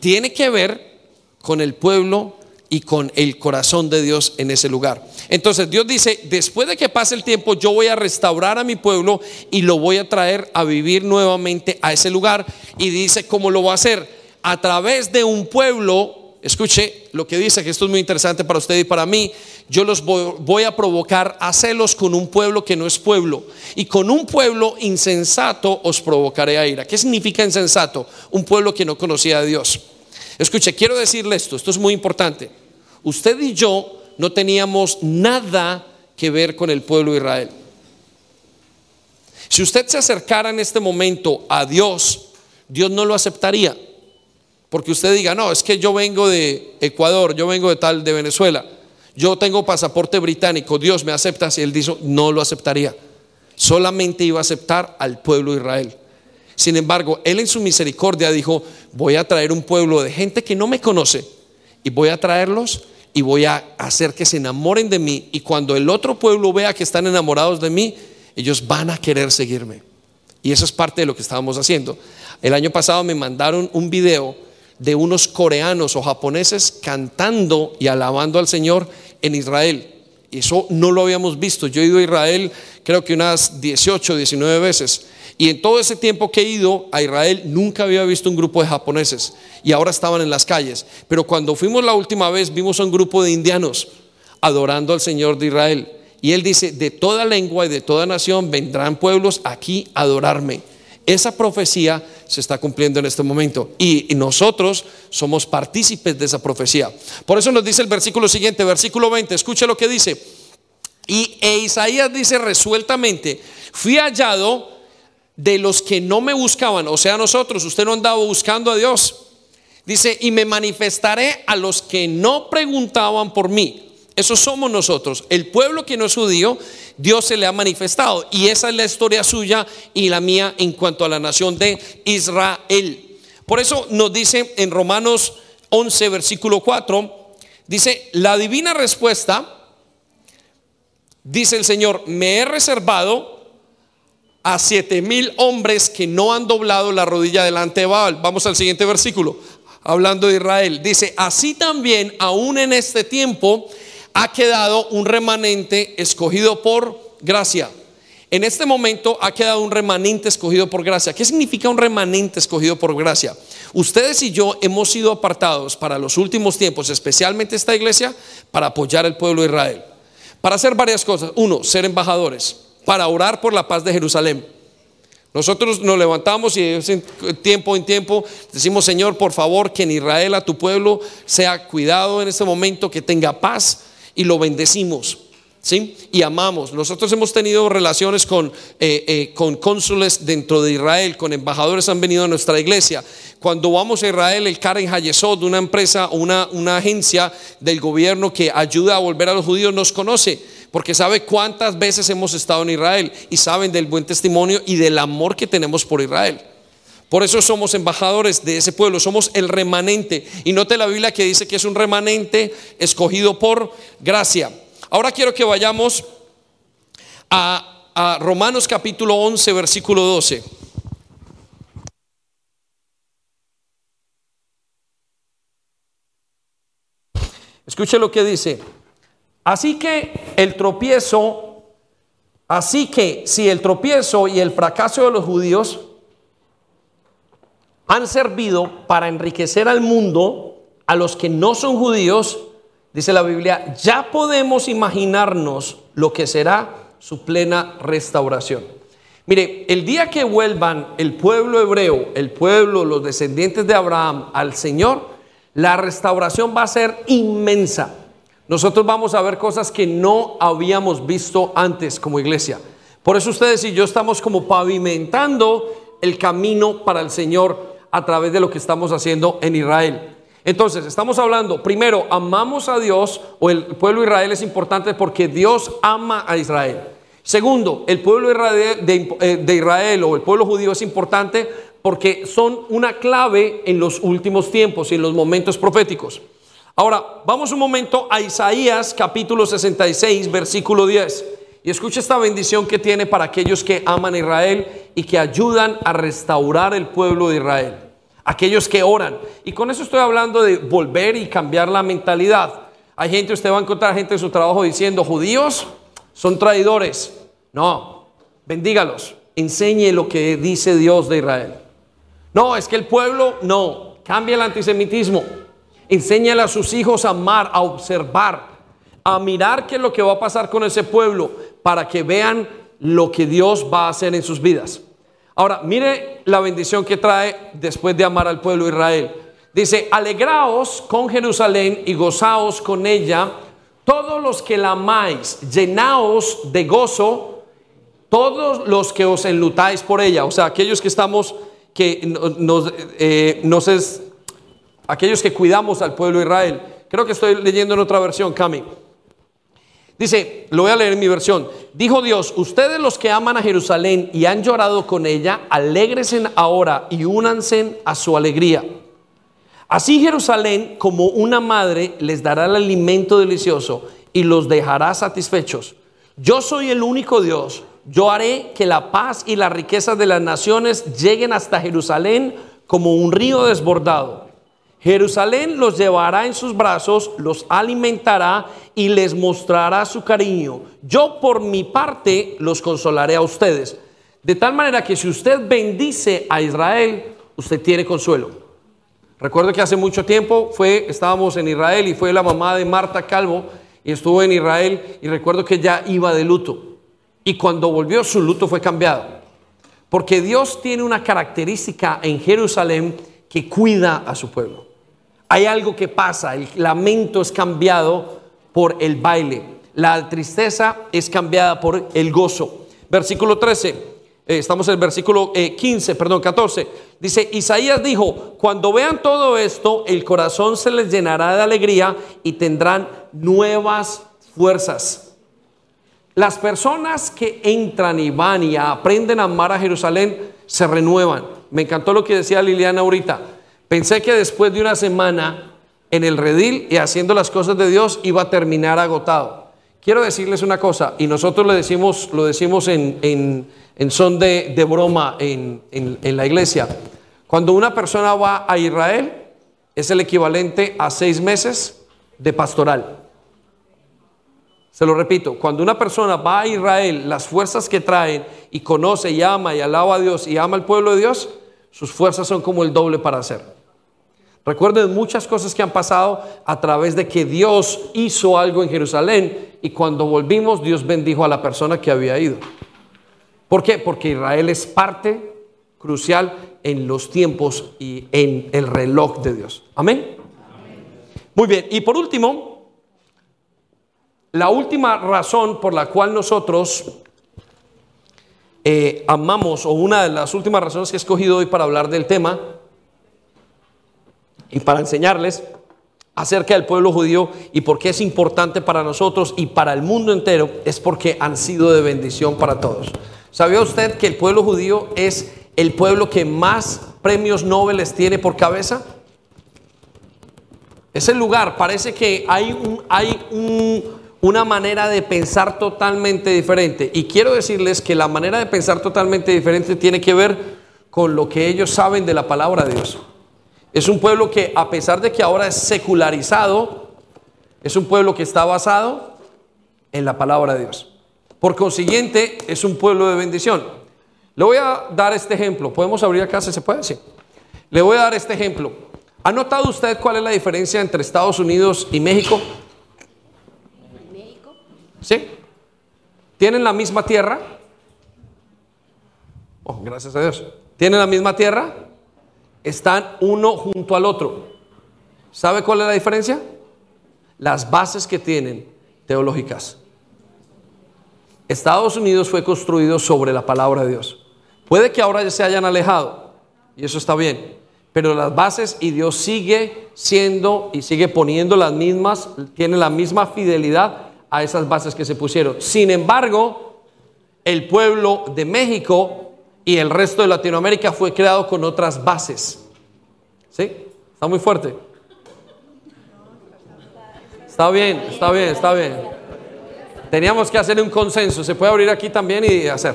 Tiene que ver con el pueblo y con el corazón de Dios en ese lugar. Entonces Dios dice, después de que pase el tiempo, yo voy a restaurar a mi pueblo y lo voy a traer a vivir nuevamente a ese lugar. Y dice, ¿cómo lo va a hacer? A través de un pueblo, escuche lo que dice, que esto es muy interesante para usted y para mí, yo los voy, a provocar a celos con un pueblo que no es pueblo. Y con un pueblo insensato os provocaré a ira. ¿Qué significa insensato? Un pueblo que no conocía a Dios. Escuche, quiero decirle esto, esto es muy importante usted y yo no teníamos nada que ver con el pueblo de Israel. Si usted se acercara en este momento a Dios, Dios no lo aceptaría. Porque usted diga, no, es que yo vengo de Ecuador, yo vengo de tal, de Venezuela, yo tengo pasaporte británico, Dios me acepta. Si él dijo, no lo aceptaría. Solamente iba a aceptar al pueblo de Israel. Sin embargo, él en su misericordia dijo, voy a traer un pueblo de gente que no me conoce y voy a traerlos y voy a hacer que se enamoren de mí. Y cuando el otro pueblo vea que están enamorados de mí, ellos van a querer seguirme. Y eso es parte de lo que estábamos haciendo. El año pasado me mandaron un video de unos coreanos o japoneses cantando y alabando al Señor en Israel. Eso no lo habíamos visto. Yo he ido a Israel creo que unas 18, 19 veces. Y en todo ese tiempo que he ido a Israel nunca había visto un grupo de japoneses y ahora estaban en las calles. Pero cuando fuimos la última vez vimos a un grupo de indianos adorando al Señor de Israel. Y él dice, de toda lengua y de toda nación vendrán pueblos aquí a adorarme. Esa profecía se está cumpliendo en este momento y, nosotros somos partícipes de esa profecía. Por eso nos dice el versículo siguiente, versículo 20, escuche lo que dice. Y e Isaías dice resueltamente, fui hallado de los que no me buscaban, o sea, nosotros, usted no andaba buscando a Dios. Dice, y me manifestaré a los que no preguntaban por mí. Eso somos nosotros. El pueblo que no es judío, Dios se le ha manifestado. Y esa es la historia suya y la mía en cuanto a la nación de Israel. Por eso nos dice en Romanos 11, versículo 4, dice, la divina respuesta, dice el Señor, me he reservado a siete mil hombres que no han doblado la rodilla delante de Baal. Vamos al siguiente versículo, hablando de Israel. Dice, así también, aún en este tiempo, ha quedado un remanente escogido por gracia. En este momento ha quedado un remanente escogido por gracia. ¿Qué significa un remanente escogido por gracia? Ustedes y yo hemos sido apartados para los últimos tiempos, especialmente esta iglesia, para apoyar al pueblo de Israel. Para hacer varias cosas. Uno, ser embajadores. Para orar por la paz de Jerusalén. Nosotros nos levantamos y tiempo en tiempo decimos, Señor, por favor, que en Israel a tu pueblo sea cuidado en este momento, que tenga paz y lo bendecimos. ¿sí? Y amamos. Nosotros hemos tenido relaciones con, eh, eh, con cónsules dentro de Israel, con embajadores han venido a nuestra iglesia. Cuando vamos a Israel, el Karen Hayesod, una empresa, una, una agencia del gobierno que ayuda a volver a los judíos, nos conoce porque sabe cuántas veces hemos estado en Israel y saben del buen testimonio y del amor que tenemos por Israel. Por eso somos embajadores de ese pueblo, somos el remanente. Y note la Biblia que dice que es un remanente escogido por gracia. Ahora quiero que vayamos a, Romanos capítulo 11, versículo 12. Escuche lo que dice. Así que el tropiezo, así que si el tropiezo y el fracaso de los judíos han servido para enriquecer al mundo, a los que no son judíos, dice la Biblia, ya podemos imaginarnos lo que será su plena restauración. Mire, el día que vuelvan el pueblo hebreo, el pueblo, los descendientes de Abraham al Señor, la restauración va a ser inmensa. Nosotros vamos a ver cosas que no habíamos visto antes como iglesia. Por eso ustedes y yo estamos como pavimentando el camino para el Señor a través de lo que estamos haciendo en Israel. Entonces, estamos hablando, primero, amamos a Dios o el pueblo de Israel es importante porque Dios ama a Israel. Segundo, el pueblo de eh, Israel, o el pueblo judío es importante porque son una clave en los últimos tiempos y en los momentos proféticos. Ahora, vamos un momento a Isaías capítulo 66, versículo 10. Y escucha esta bendición que tiene para aquellos que aman Israel y que ayudan a restaurar el pueblo de Israel aquellos que oran. Y con eso estoy hablando de volver y cambiar la mentalidad. Hay gente, usted va a encontrar gente en su trabajo diciendo, judíos son traidores. No, bendígalos, enseñe lo que dice Dios de Israel. No, es que el pueblo, no, cambia el antisemitismo. Enséñale a sus hijos a amar, a observar, a mirar qué es lo que va a pasar con ese pueblo para que vean lo que Dios va a hacer en sus vidas. Ahora, mire la bendición que trae después de amar al pueblo de Israel. Dice, alegraos con Jerusalén y gozaos con ella, todos los que la amáis, llenaos de gozo, todos los que os enlutáis por ella. O sea, aquellos que estamos, que nos, eh, nos es, aquellos que cuidamos al pueblo de Israel. Creo que estoy leyendo en otra versión, Cami. Dice, lo voy a leer en mi versión. Dijo Dios, ustedes los que aman a Jerusalén y han llorado con ella, alegresen ahora y únanse a su alegría. Así Jerusalén, como una madre, les dará el alimento delicioso y los dejará satisfechos. Yo soy el único Dios. Yo haré que la paz y las riquezas de las naciones lleguen hasta Jerusalén como un río desbordado. Jerusalén los llevará en sus brazos, los alimentará y les mostrará su cariño. Yo por mi parte los consolaré a ustedes. De tal manera que si usted bendice a Israel, usted tiene consuelo. Recuerdo que hace mucho tiempo fue, estábamos en Israel y fue la mamá de Marta Calvo y estuvo en Israel y recuerdo que ya iba de luto. Y cuando volvió su luto fue cambiado. Porque Dios tiene una característica en Jerusalén que cuida a su pueblo hay algo que pasa, el lamento es cambiado por el baile, la tristeza es cambiada por el gozo. Versículo 13, eh, estamos en el versículo 15, eh, perdón, 14. Dice, Isaías dijo, cuando vean todo esto, el corazón se les llenará de alegría y tendrán nuevas fuerzas. Las personas que entran y van y aprenden a amar a Jerusalén se renuevan. Me encantó lo que decía Liliana ahorita. Pensé que después de una semana en el redil y haciendo las cosas de Dios iba a terminar agotado. quiero decirles una cosa, y nosotros le decimos, lo decimos en, en, en son de, de broma en, en la iglesia. Cuando una persona va a Israel, es el equivalente a seis meses de pastoral. Se lo repito, cuando una persona va a Israel, las fuerzas que traen y conoce y ama y alaba a Dios y ama al pueblo de Dios, sus fuerzas son como el doble para hacer. Recuerden muchas cosas que han pasado a través de que Dios hizo algo en Jerusalén y cuando volvimos Dios bendijo a la persona que había ido. ¿Por qué? Porque Israel es parte crucial en los tiempos y en el reloj de Dios. Amén. Muy bien, y por último, la última razón por la cual nosotros eh, amamos, o una de las últimas razones que he escogido hoy para hablar del tema y para enseñarles acerca del pueblo judío y por qué es importante para nosotros y para el mundo entero, es porque han sido de bendición para todos. ¿Sabía usted que el pueblo judío es el pueblo que más premios Nobel tiene por cabeza? Ese lugar parece que hay, un, hay una manera de pensar totalmente diferente. Y quiero decirles que la manera de pensar totalmente diferente tiene que ver con lo que ellos saben de la palabra de Dios. Es un pueblo que a pesar de que ahora es secularizado, es un pueblo que está basado en la palabra de Dios. Por consiguiente, es un pueblo de bendición. Le voy a dar este ejemplo. ¿Podemos abrir acá? ¿Se puede? Sí. Le voy a dar este ejemplo. ¿Ha notado usted cuál es la diferencia entre Estados Unidos y México? ¿México? ¿Sí? ¿Tienen la misma tierra? Oh, gracias a Dios. ¿Tienen la misma tierra? Están uno junto al otro. ¿Sabe cuál es la diferencia? Las bases que tienen teológicas. Estados Unidos fue construido sobre la palabra de Dios. Puede que ahora ya se hayan alejado, y eso está bien, pero las bases y Dios sigue siendo y sigue poniendo las mismas, tiene la misma fidelidad a esas bases que se pusieron. Sin embargo, el pueblo de México y el resto de Latinoamérica fue creado con otras bases. ¿Sí? Está muy fuerte. Está bien, está bien, está bien. Teníamos que hacer un consenso. Se puede abrir aquí también y hacer.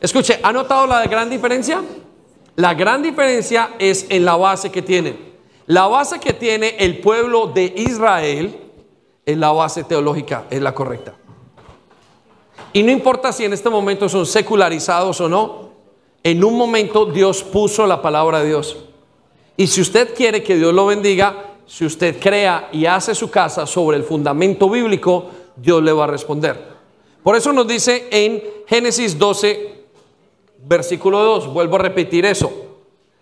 Escuche, ¿ha notado la gran diferencia? La gran diferencia es en la base que tienen. La base que tiene el pueblo de Israel es la base teológica, es la correcta. Y no importa si en este momento son secularizados o no, en un momento Dios puso la palabra de Dios. Y si usted quiere que Dios lo bendiga, si usted crea y hace su casa sobre el fundamento bíblico, Dios le va a responder. Por eso nos dice en Génesis 12, versículo 2, vuelvo a repetir eso.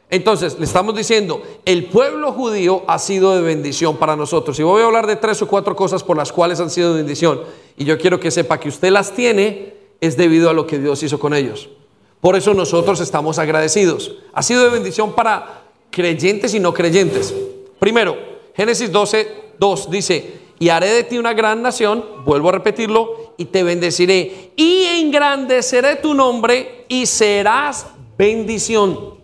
Entonces, le estamos diciendo, el pueblo judío ha sido de bendición para nosotros. Y voy a hablar de tres o cuatro cosas por las cuales han sido de bendición. Y yo quiero que sepa que usted las tiene es debido a lo que Dios hizo con ellos. Por eso nosotros estamos agradecidos. Ha sido de bendición para creyentes y no creyentes. Primero, Génesis 12, 2 dice, y haré de ti una gran nación, vuelvo a repetirlo, y te bendeciré, y engrandeceré tu nombre, y serás bendición.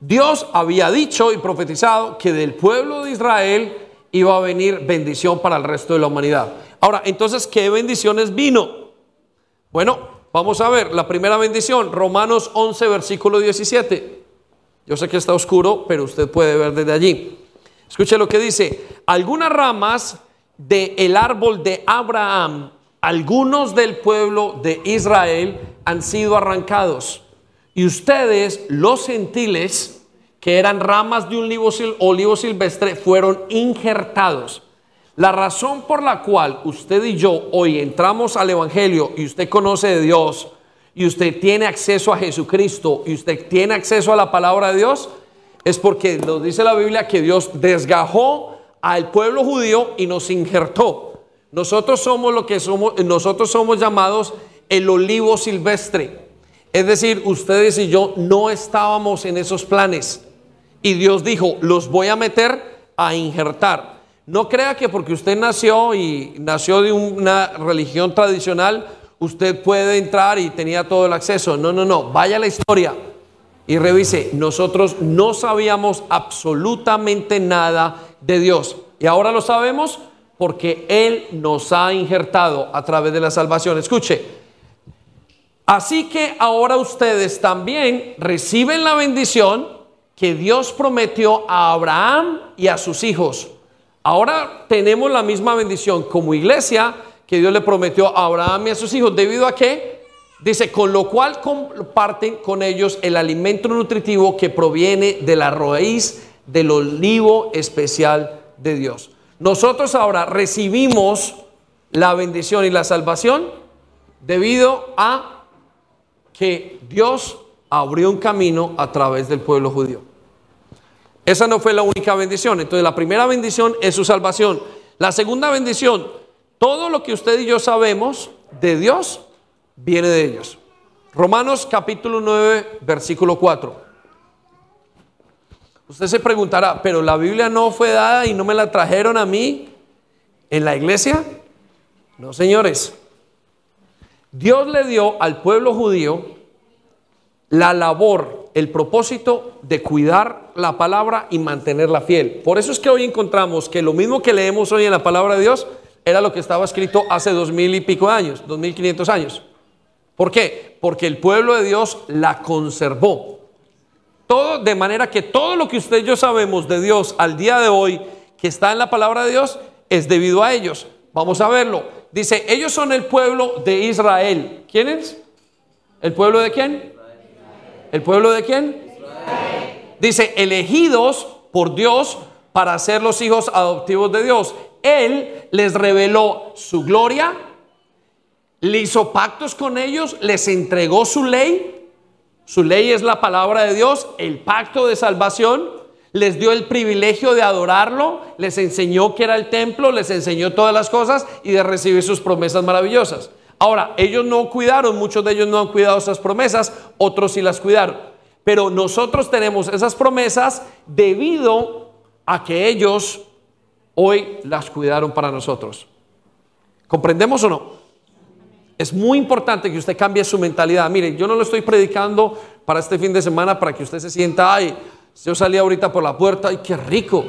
Dios había dicho y profetizado que del pueblo de Israel iba a venir bendición para el resto de la humanidad. Ahora, entonces, ¿qué bendiciones vino? Bueno, vamos a ver, la primera bendición, Romanos 11, versículo 17. Yo sé que está oscuro, pero usted puede ver desde allí. Escuche lo que dice, algunas ramas del el árbol de Abraham, algunos del pueblo de Israel han sido arrancados. Y ustedes, los gentiles, que eran ramas de un olivo silvestre, fueron injertados. La razón por la cual usted y yo hoy entramos al Evangelio y usted conoce de Dios y usted tiene acceso a Jesucristo y usted tiene acceso a la palabra de Dios, es porque nos dice la Biblia que Dios desgajó al pueblo judío y nos injertó. Nosotros somos lo que somos, nosotros somos llamados el olivo silvestre. Es decir, ustedes y yo no estábamos en esos planes. Y Dios dijo, los voy a meter a injertar. No crea que porque usted nació y nació de una religión tradicional, usted puede entrar y tenía todo el acceso. No, no, no. Vaya la historia y revise. Nosotros no sabíamos absolutamente nada de Dios. Y ahora lo sabemos porque Él nos ha injertado a través de la salvación. Escuche, así que ahora ustedes también reciben la bendición que Dios prometió a Abraham y a sus hijos. Ahora tenemos la misma bendición como iglesia que Dios le prometió a Abraham y a sus hijos. ¿Debido a qué? Dice, con lo cual comparten con ellos el alimento nutritivo que proviene de la raíz del olivo especial de Dios. Nosotros ahora recibimos la bendición y la salvación debido a que Dios abrió un camino a través del pueblo judío. Esa no fue la única bendición. Entonces la primera bendición es su salvación. La segunda bendición, todo lo que usted y yo sabemos de Dios viene de ellos. Romanos capítulo 9, versículo 4. Usted se preguntará, pero la Biblia no fue dada y no me la trajeron a mí en la iglesia. No, señores. Dios le dio al pueblo judío la labor, el propósito de cuidar la palabra y mantenerla fiel. Por eso es que hoy encontramos que lo mismo que leemos hoy en la palabra de Dios era lo que estaba escrito hace dos mil y pico años, dos mil quinientos años. ¿Por qué? Porque el pueblo de Dios la conservó. Todo, de manera que todo lo que usted y yo sabemos de Dios al día de hoy, que está en la palabra de Dios, es debido a ellos. Vamos a verlo. Dice, ellos son el pueblo de Israel. ¿Quién es? ¿El pueblo de quién? ¿El pueblo de quién? Dice, elegidos por Dios para ser los hijos adoptivos de Dios. Él les reveló su gloria, le hizo pactos con ellos, les entregó su ley su ley es la palabra de Dios, el pacto de salvación. Les dio el privilegio de adorarlo, les enseñó que era el templo, les enseñó todas las cosas y de recibir sus promesas maravillosas. Ahora, ellos no cuidaron, muchos de ellos no han cuidado esas promesas, otros sí las cuidaron. Pero nosotros tenemos esas promesas debido a que ellos hoy las cuidaron para nosotros. ¿Comprendemos o no? Es muy importante que usted cambie su mentalidad. Mire, yo no lo estoy predicando para este fin de semana para que usted se sienta, ay, yo salí ahorita por la puerta, ay, qué rico.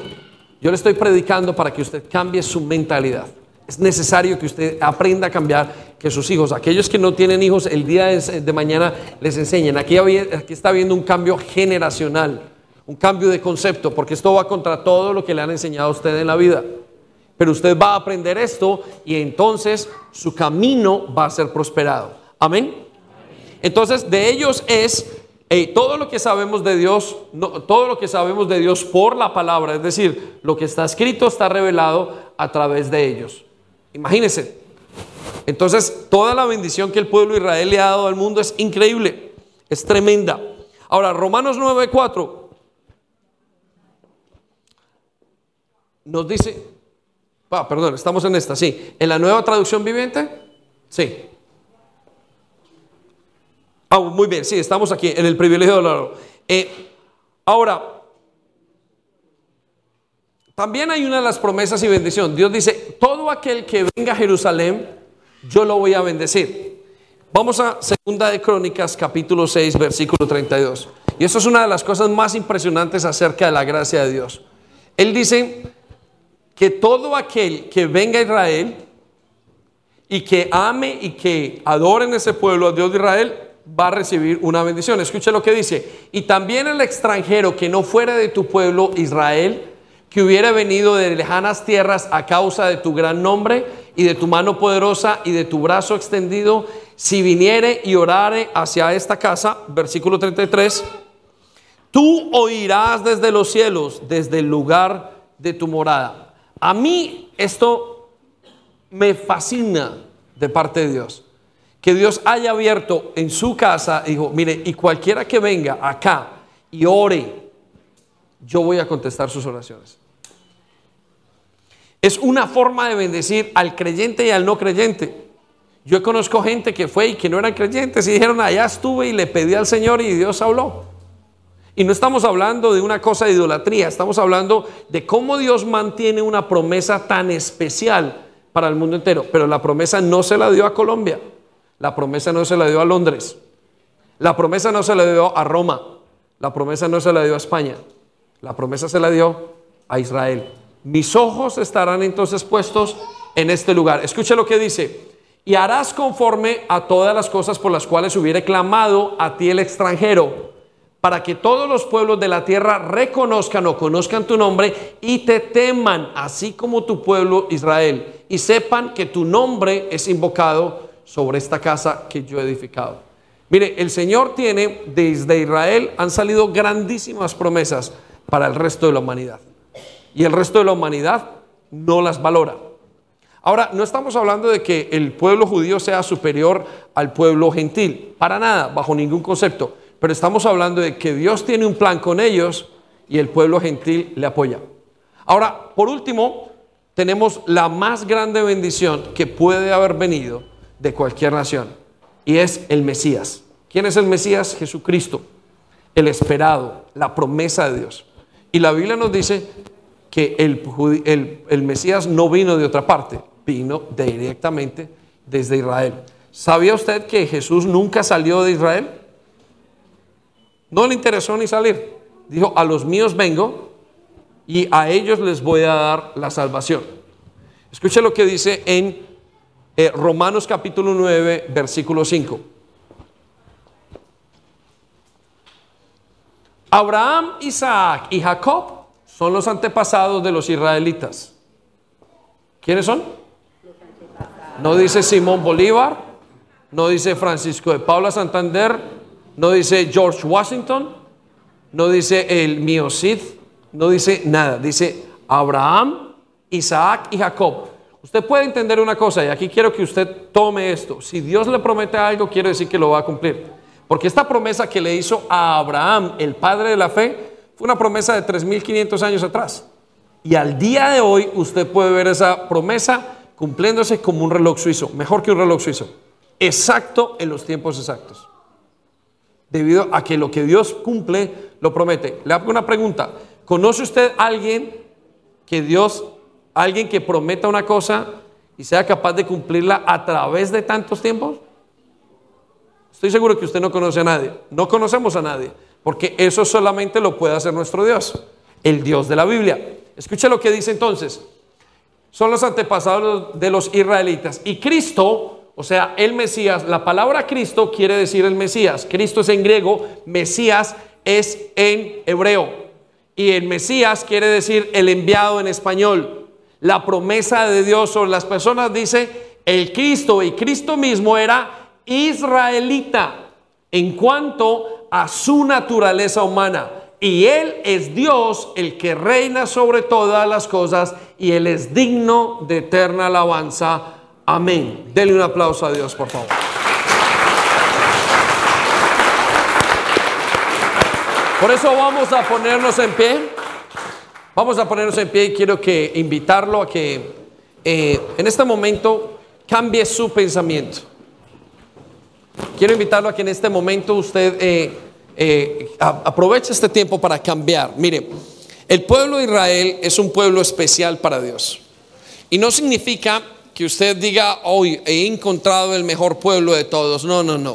Yo le estoy predicando para que usted cambie su mentalidad. Es necesario que usted aprenda a cambiar, que sus hijos, aquellos que no tienen hijos, el día de mañana les enseñen. Aquí, aquí está habiendo un cambio generacional, un cambio de concepto, porque esto va contra todo lo que le han enseñado a usted en la vida. Pero usted va a aprender esto y entonces su camino va a ser prosperado. Amén. Entonces, de ellos es eh, todo lo que sabemos de Dios, todo lo que sabemos de Dios por la palabra, es decir, lo que está escrito está revelado a través de ellos. Imagínense. Entonces, toda la bendición que el pueblo de Israel le ha dado al mundo es increíble, es tremenda. Ahora, Romanos 9:4 nos dice, perdón, estamos en esta, sí. ¿En la nueva traducción viviente? Sí. Ah, muy bien, sí, estamos aquí en el privilegio de oro. Eh, ahora, también hay una de las promesas y bendición. Dios dice, todo aquel que venga a Jerusalén, yo lo voy a bendecir. Vamos a Segunda de Crónicas, capítulo 6, versículo 32. Y eso es una de las cosas más impresionantes acerca de la gracia de Dios. Él dice, que todo aquel que venga a Israel y que ame y que adore en ese pueblo a Dios de Israel, va a recibir una bendición. Escuche lo que dice. Y también el extranjero que no fuera de tu pueblo Israel, que hubiera venido de lejanas tierras a causa de tu gran nombre y de tu mano poderosa y de tu brazo extendido, si viniere y orare hacia esta casa, versículo 33, tú oirás desde los cielos, desde el lugar de tu morada. A mí esto me fascina de parte de Dios. Que Dios haya abierto en su casa dijo, mire, y cualquiera que venga acá y ore, yo voy a contestar sus oraciones. Es una forma de bendecir al creyente y al no creyente. Yo conozco gente que fue y que no eran creyentes y dijeron, allá estuve y le pedí al Señor y Dios habló. Y no estamos hablando de una cosa de idolatría, estamos hablando de cómo Dios mantiene una promesa tan especial para el mundo entero. Pero la promesa no se la dio a Colombia, la promesa no se la dio a Londres, la promesa no se la dio a Roma, la promesa no se la dio a España, la promesa se la dio a Israel. mis ojos estarán entonces puestos en este lugar. Escuche lo que dice. Y harás conforme a todas las cosas por las cuales hubiere clamado a ti el extranjero, para que todos los pueblos de la tierra reconozcan o conozcan tu nombre y te teman, así como tu pueblo Israel, y sepan que tu nombre es invocado sobre esta casa que yo he edificado. Mire, el Señor tiene, desde Israel han salido grandísimas promesas para el resto de la humanidad. Y el resto de la humanidad no las valora. Ahora, no estamos hablando de que el pueblo judío sea superior al pueblo gentil, para nada, bajo ningún concepto, pero estamos hablando de que Dios tiene un plan con ellos y el pueblo gentil le apoya. Ahora, por último, tenemos la más grande bendición que puede haber venido de cualquier nación y es el Mesías. ¿Quién es el Mesías? Jesucristo, el esperado, la promesa de Dios. Y la Biblia nos dice que el, Mesías no vino de otra parte, vino directamente desde Israel. ¿Sabía usted que Jesús nunca salió de Israel? No le interesó ni salir. Dijo, a los míos vengo y a ellos les voy a dar la salvación. Escuche lo que dice en eh, Romanos capítulo 9, versículo 5. Abraham, Isaac y Jacob son los antepasados de los israelitas. ¿Quiénes son? No dice Simón Bolívar, no dice Francisco de Paula Santander, no dice George Washington, no dice el mío Cid, no dice nada, dice Abraham, Isaac y Jacob. Usted puede entender una cosa, y aquí quiero que usted tome esto. Si Dios le promete algo, quiere decir que lo va a cumplir. Porque esta promesa que le hizo a Abraham, el padre de la fe, fue una promesa de 3.500 años atrás. Y al día de hoy usted puede ver esa promesa cumpliéndose como un reloj suizo, mejor que un reloj suizo, exacto en los tiempos exactos. Debido a que lo que Dios cumple, lo promete. Le hago una pregunta. ¿Conoce usted a alguien que Dios, alguien que prometa una cosa y sea capaz de cumplirla a través de tantos tiempos? Estoy seguro que usted no conoce a nadie. No conocemos a nadie. Porque eso solamente lo puede hacer nuestro Dios, el Dios de la Biblia. Escuche lo que dice entonces son los antepasados de los israelitas. Y Cristo, o sea, el Mesías, la palabra Cristo quiere decir el Mesías. Cristo es en griego, Mesías es en hebreo. Y el Mesías quiere decir el enviado en español. La promesa de Dios sobre las personas dice, el Cristo y Cristo mismo era israelita en cuanto a su naturaleza humana. Y Él es Dios el que reina sobre todas las cosas y Él es digno de eterna alabanza. Amén. Denle un aplauso a Dios, por favor. Por eso vamos a ponernos en pie. Vamos a ponernos en pie y quiero que invitarlo a que eh, en este momento cambie su pensamiento. Quiero invitarlo a que en este momento usted eh, eh, aproveche este tiempo para cambiar. Mire, el pueblo de Israel es un pueblo especial para Dios. Y no significa que usted diga, hoy he encontrado el mejor pueblo de todos. No, no, no.